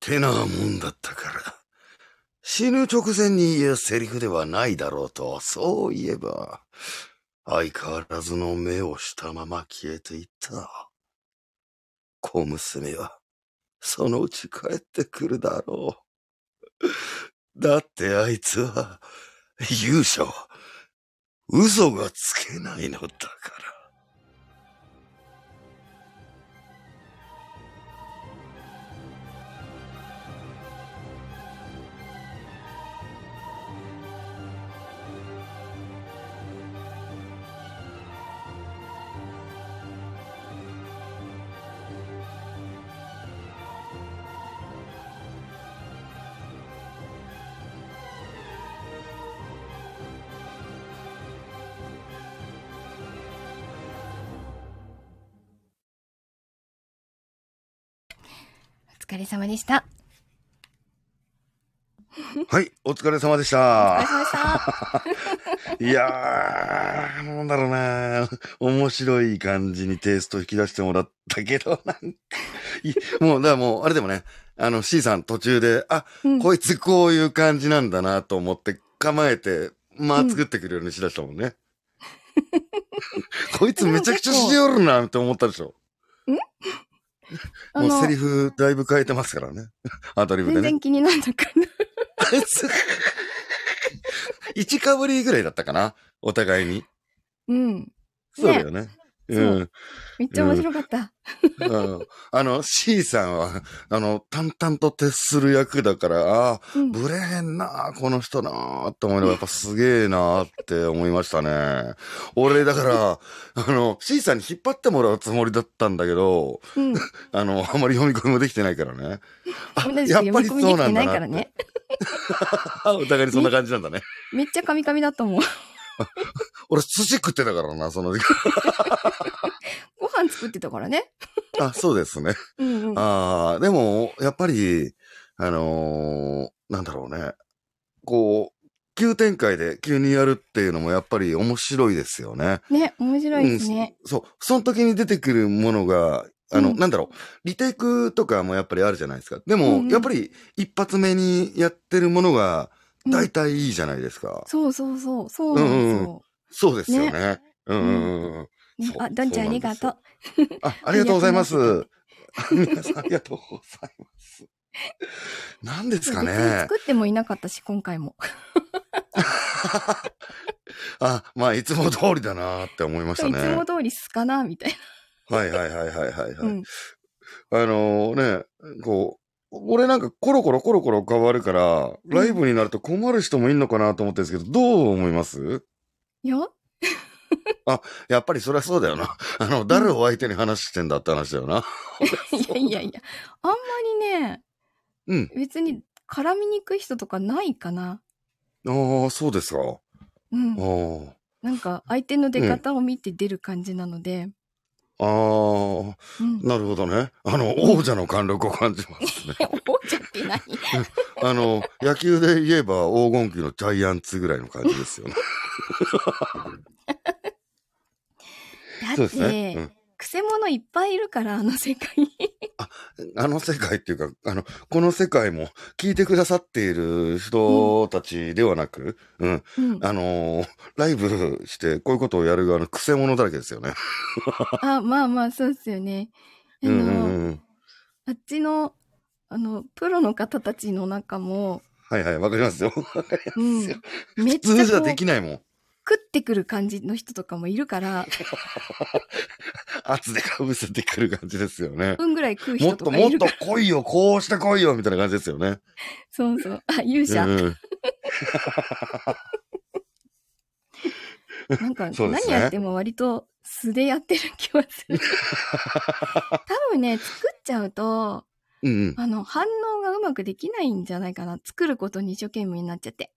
てなもんだったから。死ぬ直前に言うセリフではないだろうと、そういえば、相変わらずの目をしたまま消えていった。小娘は、そのうち帰ってくるだろう。だってあいつは、勇者は、嘘がつけないのだから。疲れ様でした。はい、お疲れ様でしお疲れた。様でした。いやー、なんだろうな面白い感じにテイスト引き出してもらったけど、なんか、いもう、だからもう、あれでもね、あの、C さん途中で、あ、うんこいつこういう感じなんだなと思って構えて、まあ作ってくるようにしだしたもんね。こいつめちゃくちゃしておるなって思ったでしょ。もうセリフだいぶ変えてますからね。アドリブでね。全然気になんなかな。あいつ、1かぶりぐらいだったかなお互いに。うん。そうだよね。そううん。めっちゃ面白かった。うんあの、C さんは、あの、淡々と徹する役だから、ああ、うん。ブレへんなこの人なーって思いながら、やっぱすげえなーって思いましたね。俺、だから、あの、C さんに引っ張ってもらうつもりだったんだけど、うん。あの、あまり読み込みもできてないからね。あやっぱりそうなんだな。お互いにそんな感じなんだね。めっちゃカミカミだったもん。俺、寿司食ってたからな、その時間。ご飯作ってたからね。あ、そうですね。うんうん。ああ、でも、やっぱり、あのーなんだろうね。こう、急展開で急にやるっていうのもやっぱり面白いですよね。ね、面白いですね。そう。その時に出てくるものが、あの、うんなんだろう。リテイクとかもやっぱりあるじゃないですか。でも、うんうんやっぱり一発目にやってるものがうん大体いいじゃないですか。そうそうそう、そうなんですよ。そうですよね。うんうんうんあ、どんちゃんありがとう。あ、ありがとうございますありがと。皆さんありがとうございます。何ですかね。作ってもいなかったし、今回も。あ、まあ、いつも通りだなって思いましたいね。つも通りすかなみたいはいはいはいはいはい、はいな。うん。あのね、こう、俺なんかコロコロコロコロ変わるから、ライブになると困る人もいんのかなと思ってるんですけど、どう思います？いや、やっぱりそりゃそうだよな。あの、誰を相手に話してんだって話だよな。いやいやいや。あんまりね、うん。別に絡みにくい人とかないかな。ああ、そうですか。あうん。あ。なんか相手の出方を見て出る感じなので。ああ、うん。なるほどね。あの、王者の貫禄を感じますね。王者って何？あの、野球で言えば黄金期のジャイアンツぐらいの感じですよね。そうですね。うんくせ者いっぱいいるから、あの世界に。あの世界っていうか、あの、この世界も聞いてくださっている人たちではなく、うん、うん。あのーライブしてこういうことをやる側の癖者だらけですよね。あ、まあまあ、そうですよね。あの、うんうんうん。あっちの、あの、プロの方たちの中も、はいはい、わかりますよ。うん。めっ普ちゃ通じゃできないもん。食ってくる感じの人とかもいるから、圧でかぶせてくる感じですよね。分ぐらい食うも人っともっととかいるから。来いよ、こうして来いよ、みたいな感じですよね。そうそう。あ、勇者。うんうん なんか、何やっても割と素でやってる気はする。多分ね、作っちゃうと、うんうん。あの、反応がうまくできないんじゃないかな。作ることに一生懸命になっちゃって。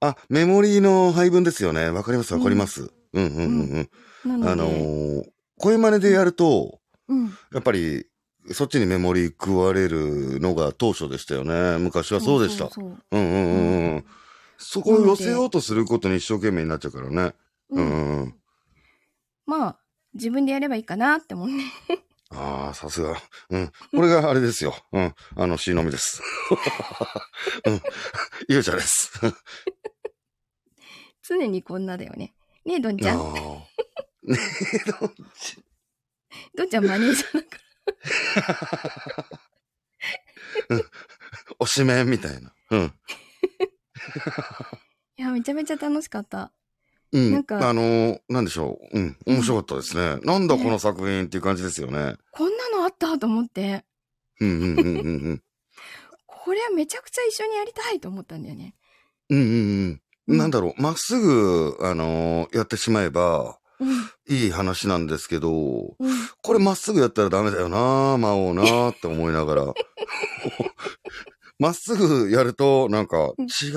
あ、メモリーの配分ですよね。わかりますわかります。うんうんうんうん。なので、あのー声真似でやると、うん。やっぱり、そっちにメモリー食われるのが当初でしたよね。昔はそうでした。そうそううんうんうんうん。そこを寄せようとすることに一生懸命になっちゃうからね。そうううんんうんうん。まあ、自分でやればいいかなって思うね。ああ、さすが。うん。これがあれですよ。うん。あの、C のみです。うん。勇者です。常にこんなだよね。ねえ、どんちゃん。ねえ、どっちどんちゃんマネージャーだから。おしめみたいな。うん。いや、めちゃめちゃ楽しかった。うん。なんかあのーなんでしょう。うん。面白かったですね。なんだこの作品っていう感じですよね。こんなのあったと思って、うんうんうんうんうん。これはめちゃくちゃ一緒にやりたいと思ったんだよね。うんうんうん。なんだろう。まっすぐ、あのーやってしまえば、うん。いい話なんですけど、うん。これまっすぐやったらダメだよな魔王なって思いながら。まっすぐやると、なんか、違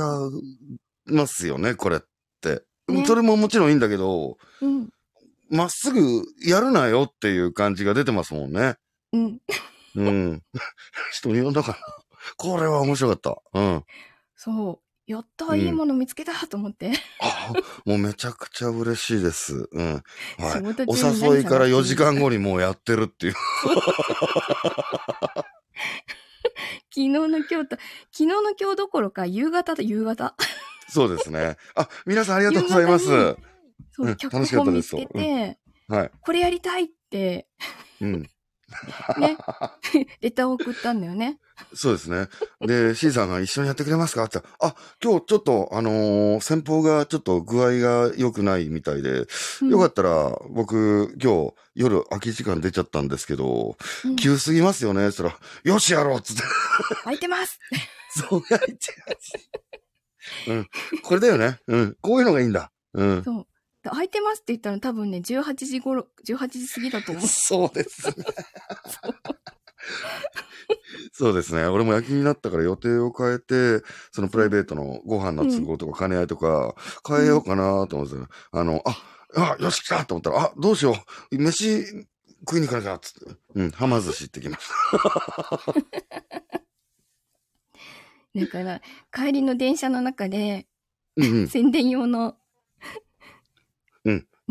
いますよね、これって。ねそれももちろんいいんだけど、うん。まっすぐやるなよっていう感じが出てますもんね。うん。うん。人に呼んだかな。これは面白かった。うん。そう。やった、うんいいもの見つけたと思って。あもうめちゃくちゃ嬉しいです。うん。はい。お誘いから4時間後にもうやってるっていう。昨日の今日と、昨日の今日どころか夕方だ、夕方。そうですね。あ、皆さんありがとうございます。そうう、ん脚楽しかった本見つですけて、はい。これやりたいって、うん。ね。レターを送ったんだよね。そうですね。で、C さんが一緒にやってくれますか？って言ったらあ、今日ちょっと、あのー先方がちょっと具合が良くないみたいで、うんよかったら、僕、今日、夜空き時間出ちゃったんですけど、うん急すぎますよね？って言ったら、よしやろうっつって。空いてます そうやって。うん。これだよね。うん。こういうのがいいんだ。うん。そう。で空いてますって言ったら多分ね、18時頃、18時過ぎだと思う。そうですね。そうですね。俺も夜勤になったから予定を変えて、そのプライベートのご飯の都合とか兼ね合いとか変えようかなと思ってたのあの、あ、あ、よし来たと思ったら、あ、どうしよう。飯食いに行かなきゃっつって。うん、はま寿司行ってきました。だから、帰りの電車の中で、うんうん。宣伝用の、うん。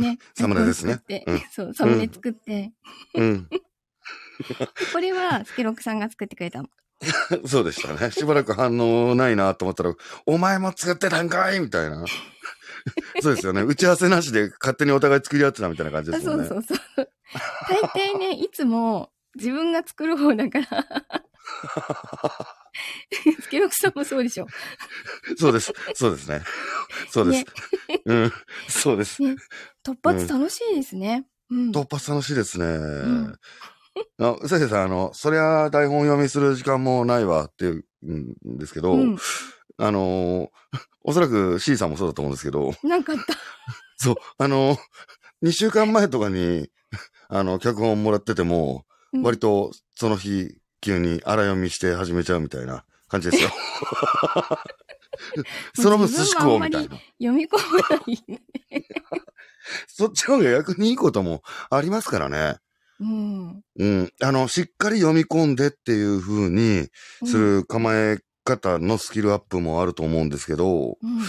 ね。サムネですね作ってうんそう、サムネ作って。うん。これは、スケロクさんが作ってくれたの。そうでしたね。しばらく反応ないなと思ったら、お前も作ってたんかいみたいな。そうですよね。打ち合わせなしで勝手にお互い作り合ってたみたいな感じであすもんね。そうそうそう。大抵ね、いつも自分が作る方だから。スケロクさんもそうでしょ。そうです。そうですね。そうです。ねうん。そうです。ね突発楽しいですね。うん。突発楽しいですね。うさせさん、あの、そりゃ台本読みする時間もないわっていうんですけど、うん。あのーおそらく C さんもそうだと思うんですけど、なんかあった。そう、あのー、2週間前とかに、あの、脚本もらってても、うん割とその日、急に荒読みして始めちゃうみたいな感じですよ。その分寿司食おうみたいな。読み込まない。そっちの方が逆にいいこともありますからね。うん。うん。あの、しっかり読み込んでっていう風にする構え方のスキルアップもあると思うんですけど、うん。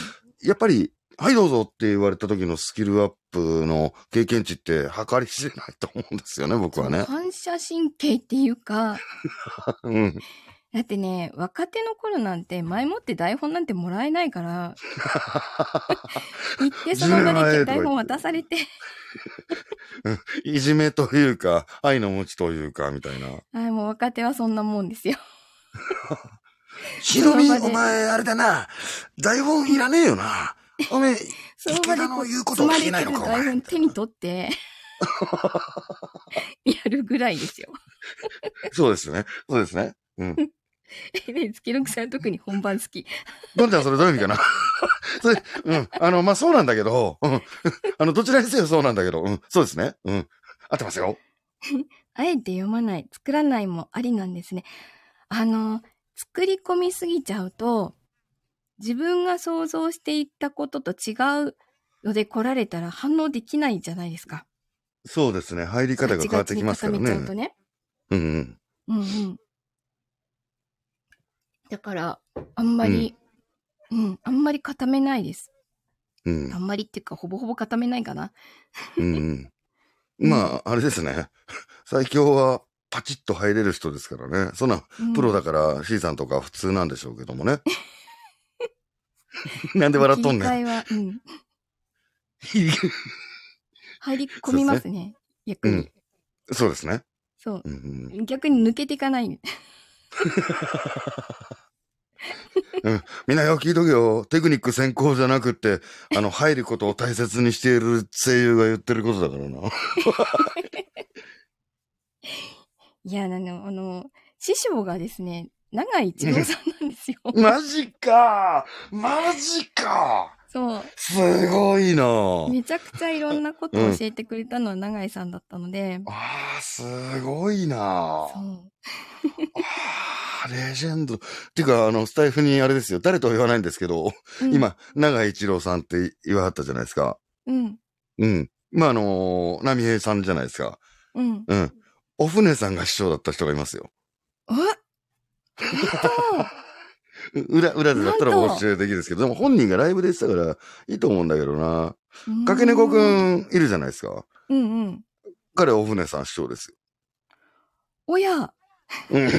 やっぱり、はいどうぞって言われた時のスキルアップの経験値って計り知れないと思うんですよね、僕はね。反射神経っていうか、うん。だってね、若手の頃なんて前もって台本なんてもらえないから、行ってその場10年前とか言ってで台本渡されて、いじめというか、愛の無知というか、みたいな。はい、もう若手はそんなもんですよ。ひろみ、お前、あれだな。台本いらねえよな。おめえ、そのの言うことを聞けないのか、台前。本手に取って、やるぐらいですよ。そうですね。そうですね。うん。で、月六さん特に本番好き。どんちゃん、それどういう意味かな？それ、うん。あの、まあ、そうなんだけど、うん。あの、どちらにせよそうなんだけど、うん。そうですね。うん。合ってますよ。あえて読まない、作らないもありなんですね。あの、作り込みすぎちゃうと、自分が想像していったことと違うので来られたら反応できないじゃないですか。そうですね。入り方が変わってきますからね。ね。うんうん。うんうん。だから、あんまり、うん、あんまり固めないです。うんあ。んまりっていうか、ほぼほぼ固めないかな。うんうん。まあ、あれですね。最強はパチッと入れる人ですからね。そんな、うんプロだから C さんとか普通なんでしょうけどもね。なんで笑っとんねん。うん。入り込みますね。逆に。うんそうですね。そう。うんうん逆に抜けていかない。みんなよ、聞いとけよ。テクニック先行じゃなくって、あの、入ることを大切にしている声優が言ってることだからな。いや、あの、あの、師匠がですね、長井一郎さんなんですよ。マジかマジかそう。すごいなめちゃくちゃいろんなことを教えてくれたのは長井さんだったので、ああ、すごいなそう。あーレジェンド。っていうか、あの、スタイフにあれですよ。誰とは言わないんですけど、うん、今、長井一郎さんって言わはったじゃないですか。うん。うん。まあ、あのー、波平さんじゃないですか。うん。うん。お船さんが師匠だった人がいますよ。あ裏、裏でだったらなんとお教えできるんですけど、でも本人がライブでしたから、いいと思うんだけどな。かけねこく。んいるじゃないですか。うんうん。彼お船さん師匠ですよ。おや、うん。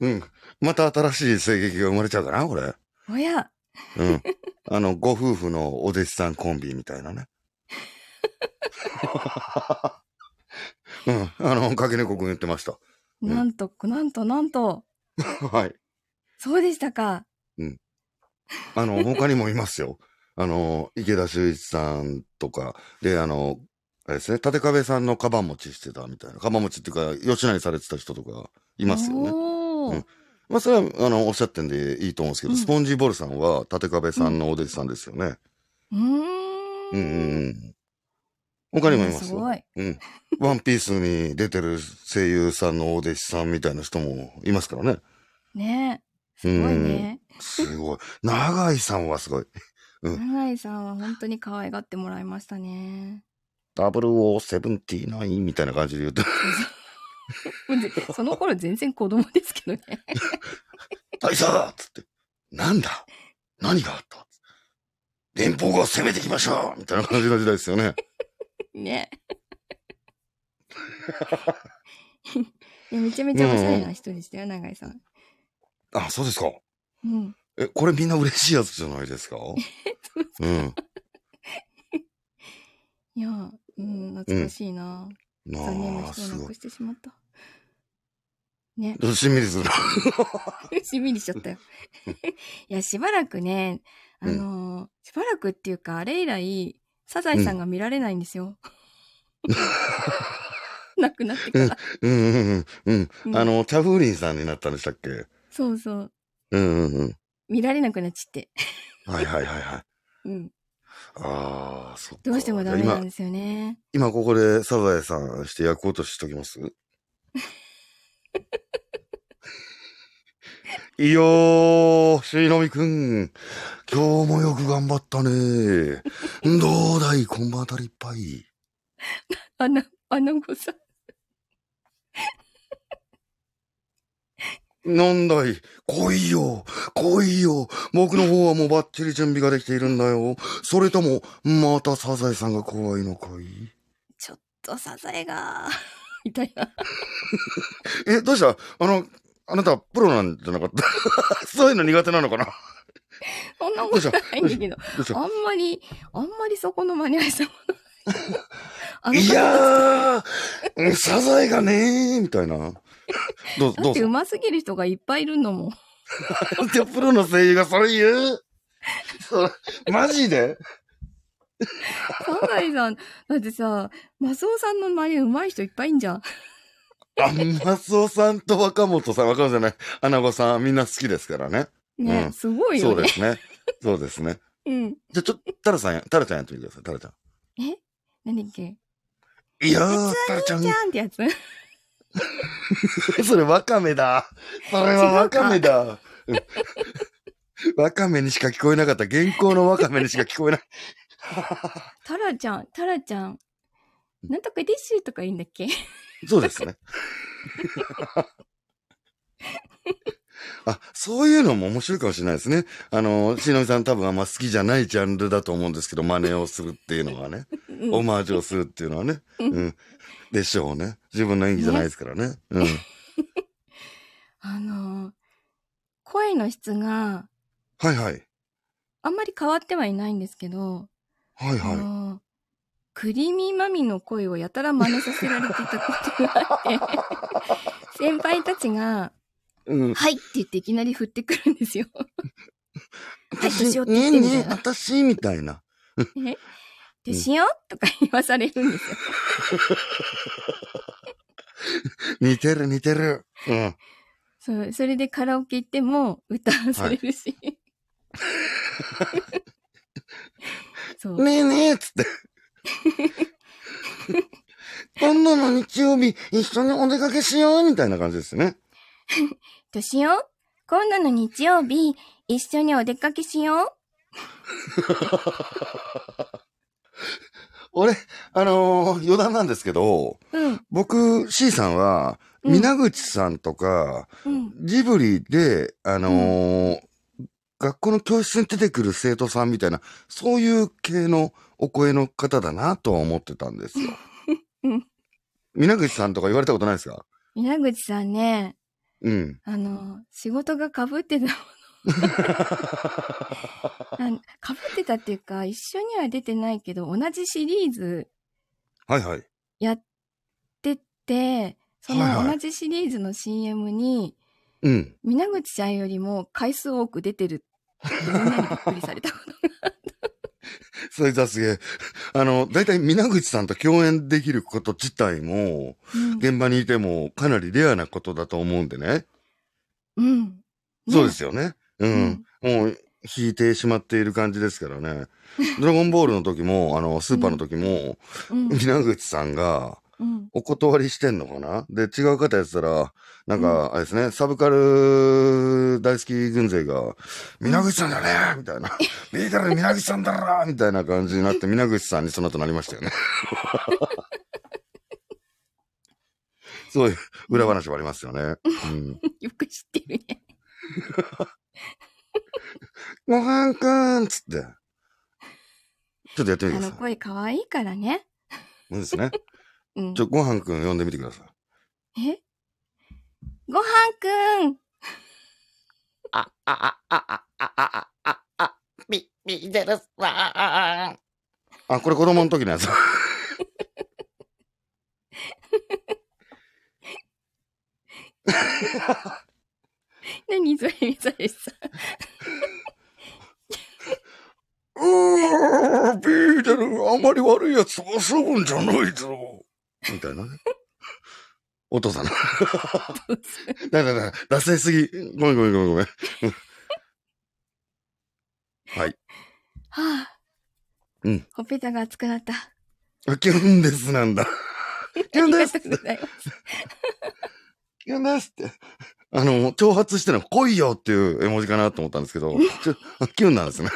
うん。また新しい声劇が生まれちゃうかな、これ。おや。うん。あの、ご夫婦のお弟子さんコンビみたいなね。うん。あの、かけねこくん言ってました。んなんと、なんと、なんと。はい。そうでしたか。あの、他にもいますよ。あの、池田修一さんとか、で、あの、あれですね、立壁さんのカバン持ちしてたみたいな。カバン持ちっていうか、吉成されてた人とかいますよね。おーうんまあ、それは、あの、おっしゃってんでいいと思うんですけど、うんスポンジボールさんは、立壁さんのお弟子さんですよね。うーん。うん、うん、うん。他にもいますよ。すごい。うん。ワンピースに出てる声優さんのお弟子さんみたいな人もいますからね。ねすごいね。すごい。長井さんはすごい。うん永井さんは本当に可愛がってもらいましたね。0079みたいな感じで言って、その頃全然子供ですけどね。大佐だっつって、なんだ？何があった？連邦が攻めてきましたみたいな感じの時代ですよね。ね。いやめちゃめちゃおしゃれな人でしたよ、永井さん。あ、そうですか。うん。え、これみんな嬉しいやつじゃないですか？うん。いや、うん、懐かしいな。な残念なあ、すごい人を亡く。してしまった。ね。しんみりする。しんみりしちゃったよ。いや、しばらくね、あのーしばらくっていうか、あれ以来、サザエさんが見られないんですよ。亡くなってから。うんうんうんうん。うんあの、チャフーリンさんになったんでしたっけ？そうそう。うんうんうん。見られなくなっちって。はいはいはいはい。うん。ああ、そっか。どうしてもダメなん今、ですよね。今ここでサザエさんして役落とししときます？いいよー、しのみくん。今日もよく頑張ったね。どうだい、こんばんあたりいっぱい。あな、あなごさん。なんだい、来いよ、来いよ。僕の方はもうバッチリ準備ができているんだよ。それとも、またサザエさんが怖いのかい？ちょっとサザエが、みたいな。え、どうした？あの、あなたプロなんじゃなかった？そういうの苦手なのかな？そんなことないんだけど、どあんまり、あんまりそこのマニアさんも。あ のいやー、うんサザエがねー、みたいな。どう、だってどうぞ。上手すぎる人がいっぱいいるのもん。で、プロの声優がそれ言う？マジで？サザエさん、だってさ、マスオさんのマニア上手い人いっぱいいんじゃん。あ、マスオさんと若本さん、若本じゃない、アナゴさん、みんな好きですからね。ね、うんすごいよね。そうですね。そうですね。うん。じゃあ、ちょっと、タラさんや、タラちゃんやってみてください、タラちゃん。え？なんだっけ？いやー、タラちゃんじ、ゃんってやつ？それワカメだ。それはワカメだ。うんワカメにしか聞こえなかった。原稿のワカメにしか聞こえない。タラちゃん、タラちゃん。なんとかディッシュとかいいんだっけ？そうですね。あ、そういうのも面白いかもしれないですね。あの、しのみさん多分あんま好きじゃないジャンルだと思うんですけど、真似をするっていうのはね。うんオマージュをするっていうのはね。うん。でしょうね。自分の演技じゃないですからね。うん。あのー声の質がはいはい。あんまり変わってはいないんですけど、はいはあのークリーミーマミの声をやたら真似させられていたことがあって、先輩たちが、い。うん。はいって言っていきなり振ってくるんですよ。はい私、年を取ねえってみたいなねえ、私、みたいな。で、しようとか言わされるんですよ。似てる似てる。うん。そう、それでカラオケ行っても歌わされるし。そう。ねえねえ、つって。今度の日曜日、一緒にお出かけしよう、みたいな感じですね。どうしよう？今度の日曜日、一緒にお出かけしよ 俺、あのー余談なんですけど、ううん、僕、C さんは、うん。皆口さんとか、うん。ジブリで、あのー学校の教室に出てくる生徒さんみたいな、そういう系のお声の方だなとは思ってたんですよ。う ん皆口さんとか言われたことないですか？稲口さんね、うん。あの、仕事が被ってたもの。あ被ってたっていうか、一緒には出てないけど、同じシリーズはいはい。やってで、そはいはいの同じシリーズの CM に、うん。皆口ちゃんよりも回数多く出てるってみんなにびっくりされたことが。それじゃすげえ。あの、だいたい皆口さんと共演できること自体も、うん現場にいてもかなりレアなことだと思うんでね。うん。ねそうですよね。うん。もう、引いてしまっている感じですからね。ドラゴンボールの時も、あの、スーパーの時も、うん。皆口さんが、うん。お断りしてんのかな？で、違う方やってたら、なんか、あれですね、サブカル大好き軍勢が、皆口さんだねみたいな。見たら皆口さんだろみたいな感じになって、皆口さんにその後なりましたよね。そういう裏話もありますよね。うん。よく知ってるね。ごはんくんつって。ちょっとやってみてください。あの声可愛いからね。そうですね。うんち。ょ、ごはんくん呼んでみてください。え？ごはんくんあ、あ、あ、あ、あ、あ、あ、あ、あ、み、みでるわあ、これ子供の時のやつ。何それ、それさ。うービーデル、あまり悪いやつは遊ぶんじゃないぞ。みたいなね。お父さんの。だだだ、脱線しすぎ。ごめんごめんごめんごめん。はい。はあ。うん。ほっぺたが熱くなった。あキュンですなんだ。キュンですありがとうございます。キュンですって。あの、挑発してるの来いよっていう絵文字かなと思ったんですけど、ち ょキュンなんですね。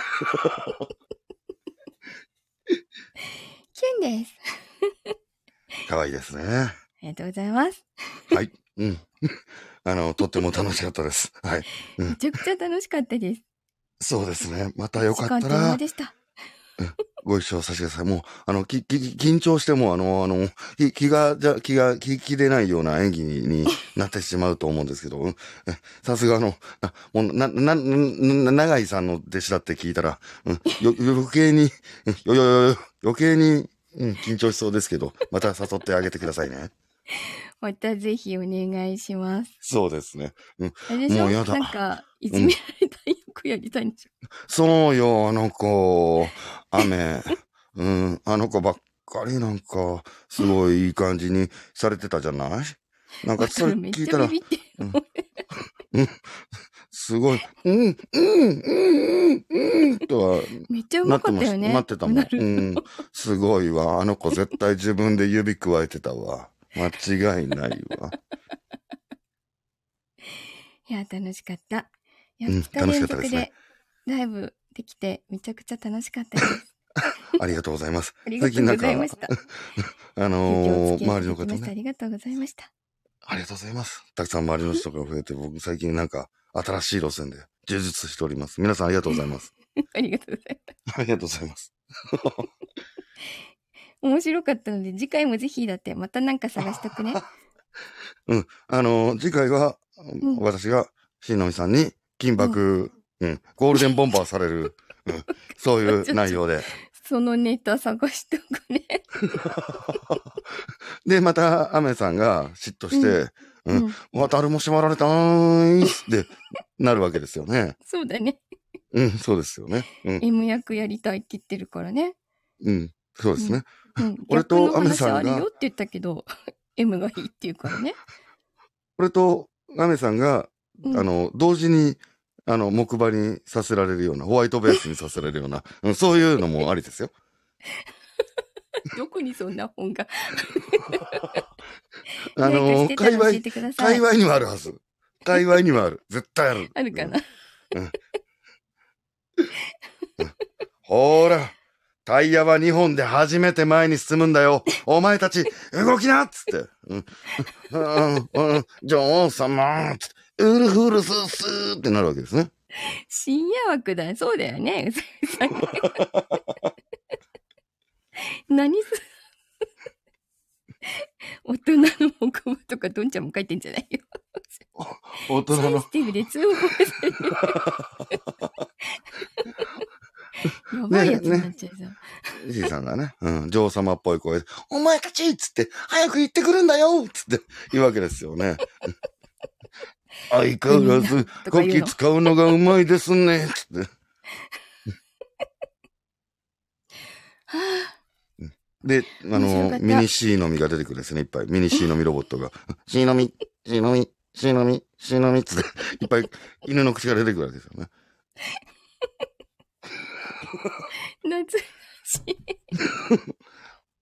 キュンです。可愛いですね。ありがとうございます。はい。うん。あの、とっても楽しかったです。はい。めちゃくちゃ楽しかったです。そうですね。またよかったら、でした。ご一緒させてください。もう、あの、き、き、緊張しても、あの、あの、気気が、じゃ、気が、気、気でないような演技にになってしまうと思うんですけど、さすがあの、あもう、な、な、な、長井さんの弟子だって聞いたら、うん、よ、余計に、よ、よ、よ余計に、うん、緊張しそうですけど、また誘ってあげてくださいね。またぜひお願いします。そうですね。あれでしょ？もうやだなんか、いじめられた役やりたいんでしょ、そうよ、あの子、雨。うん、あの子ばっかりなんか、すごいいい感じにされてたじゃない？なんかそれめっ聞いたらちゃビ、ビってる。すごい、うん、うん、うん、うん、うん、とは、めっちゃうまかったよね。待ってたもん。うん、すごいわ。あの子絶対自分で指くわえてたわ。間違いないわ。いや、楽しかった。いや、うん2日楽し連続かったですねでライブできて、めちゃくちゃ楽しかったです。ありがとうございます。ありがとうございました。あのー、周りの方いただきましてあね。りがとうございました。ありがとうございます。たくさん周りの人が増えて、僕最近なんか新しい路線で充実しております。皆さんありがとうございます。ありがとうございます。ありがとうございます。面白かったので、次回もぜひだって、またなんか探しとくね。うん。あのー、次回は、ん私が、新のみさんに、金箔、うん、ゴールデンボンバーされる、うん、そういう内容で。そのネタ探しておくね。で、また、アメさんが嫉妬して、うんうん。渡るも縛られたーいってなるわけですよね。そうだね。うん、そうですよね。うん、M 役やりたいって言ってるからね。うん、そうですね。うん。俺とアメさんがあるよって言ったけど、M がいいって言うからね。俺とアメさんが、うんあの、同時に、あの、木馬にさせられるような、ホワイトベースにさせられるような、うん、そういうのもありですよ。どこにそんな本が。あの、界隈。界隈にはあるはず。界隈にはある。絶対ある。あるかな。ほーら、タイヤは2本で初めて前に進むんだよ。お前たち、動きなっつって。うん、うん、うん、女王様つって、ウルフルススーってなるわけですね。深夜枠だ。そうだよね。何す、大人の木馬とかどんちゃんも書いてんじゃないよ。大人のセンシ、ティブで通報される。やばいやつになっちゃいそう。じいさんがね、うん、女王様っぽい声で、お前たちっつって、早く行ってくるんだよつって言うわけですよね。相変わらず、こき使うのがうまいですね。つって。はで、あのミニ C のみが出てくるんですね、いっぱい。ミニ C のみロボットが。C のみ、C のみ、C のみ、C のみつって、いっぱい犬の口が出てくるわけですよね。しい。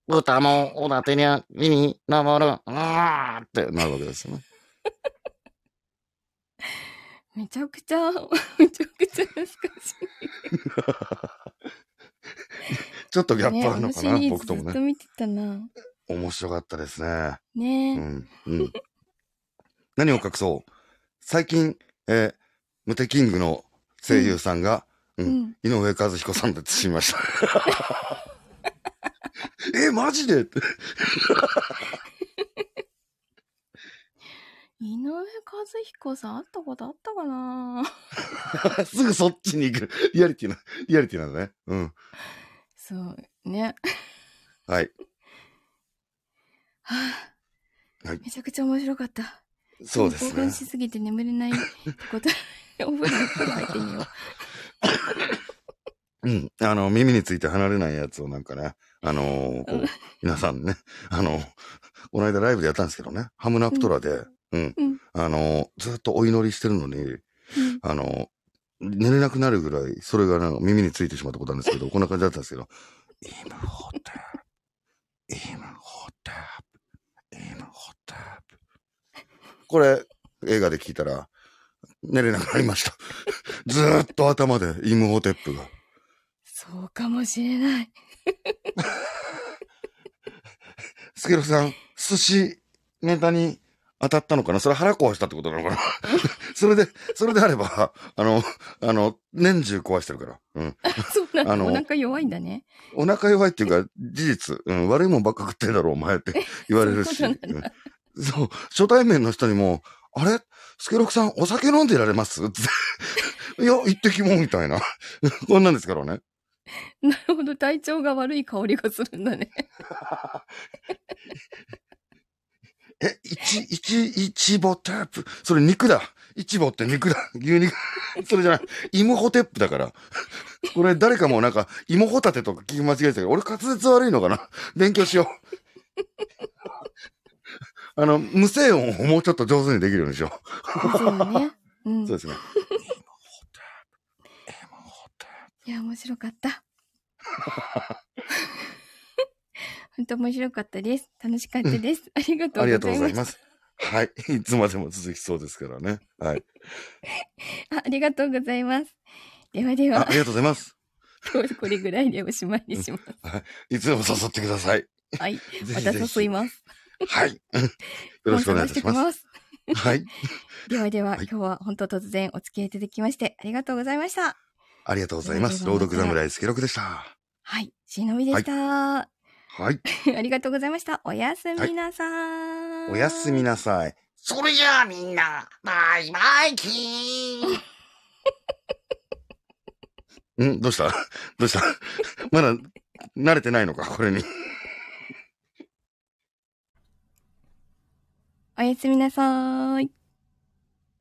歌もおだてにゃ、身に登る。あーってなるわけですよね。めちゃくちゃ、めちゃくちゃ懐かし ちょっとギャい。ップあるのかな、ね、僕ともね。ズずっと見てたな。面白かったですね。ねえ、うん。うん。何を隠そう。最近、えームテキングの声優さんが、うんうん。井上和彦さんで包みました。え、マジで？って井上和彦さん会ったことあったかな？すぐそっちに行く。リアリティな、リアリティなんだね。うん。そう、ね。はい。はあ、はいめちゃくちゃ面白かった。そうですね興奮。しすぎて眠れないってこと。お風呂に入ってみよう。うん。あの、耳について離れないやつをなんかね、あのーこう、皆さんね、あの、この間ライブでやったんですけどね、ハムナプトラで、うん、うんあのーずっとお祈りしてるのに、うんあのー寝れなくなるぐらい、それがなんか耳についてしまったことなんですけど、こんな感じだったんですけど、イムホテル、イムホテル、イムホテル。これ、映画で聞いたら、寝れなくなりました。ずーっと頭でイムホテップが。そうかもしれない。スケロクさん、寿司ネタに当たったのかな？それ腹壊したってことなのかな？それで、それであれば、あの、あの、年中壊してるから。うん。そうなあののお腹弱いんだね。お腹弱いっていうか、事実、うん、悪いもんばっか食ってんだろ、お前って言われるし。そううんそう、初対面の人にも、あれ？スケロクさん、お酒飲んでいられます？って。いや、一滴も、みたいな。こんなんですからね。なるほど、体調が悪い香りがするんだね。え、一、一、一ボテープ？それ肉だ。一ボって肉だ。牛肉。それじゃない。芋ホテップだから。これ誰かもなんか、芋ホタテとか聞き間違えてたけど、俺滑舌悪いのかな？勉強しよう。あの、無声音をもうちょっと上手にできるようにしよそうだね。うんう。そう。ですね。いや、面白かった。本当面白かったです。楽しかったです。ありがとうありがとうございます。ございます。はい。いつまでも続きそうですからね。はい。あありがとうございます。ではではああ、りがとうございます。今 日これぐらいでおしまいにします。いつでも誘ってください。はい。ぜまた誘います。はい。よろしくお願いします。はい。ではでは、はい今日は本当突然お付き合いいただきまして、ありがとうございました。ありがとうございます。朗読侍スケロクでした。はい。しのみでした。はい。ありがとうございました。おやすみなさい。おやすみなさい。それじゃあみんな、バイバイキーン ん？どうした？どうした？まだ慣れてないのか？これに。おやすみなさい。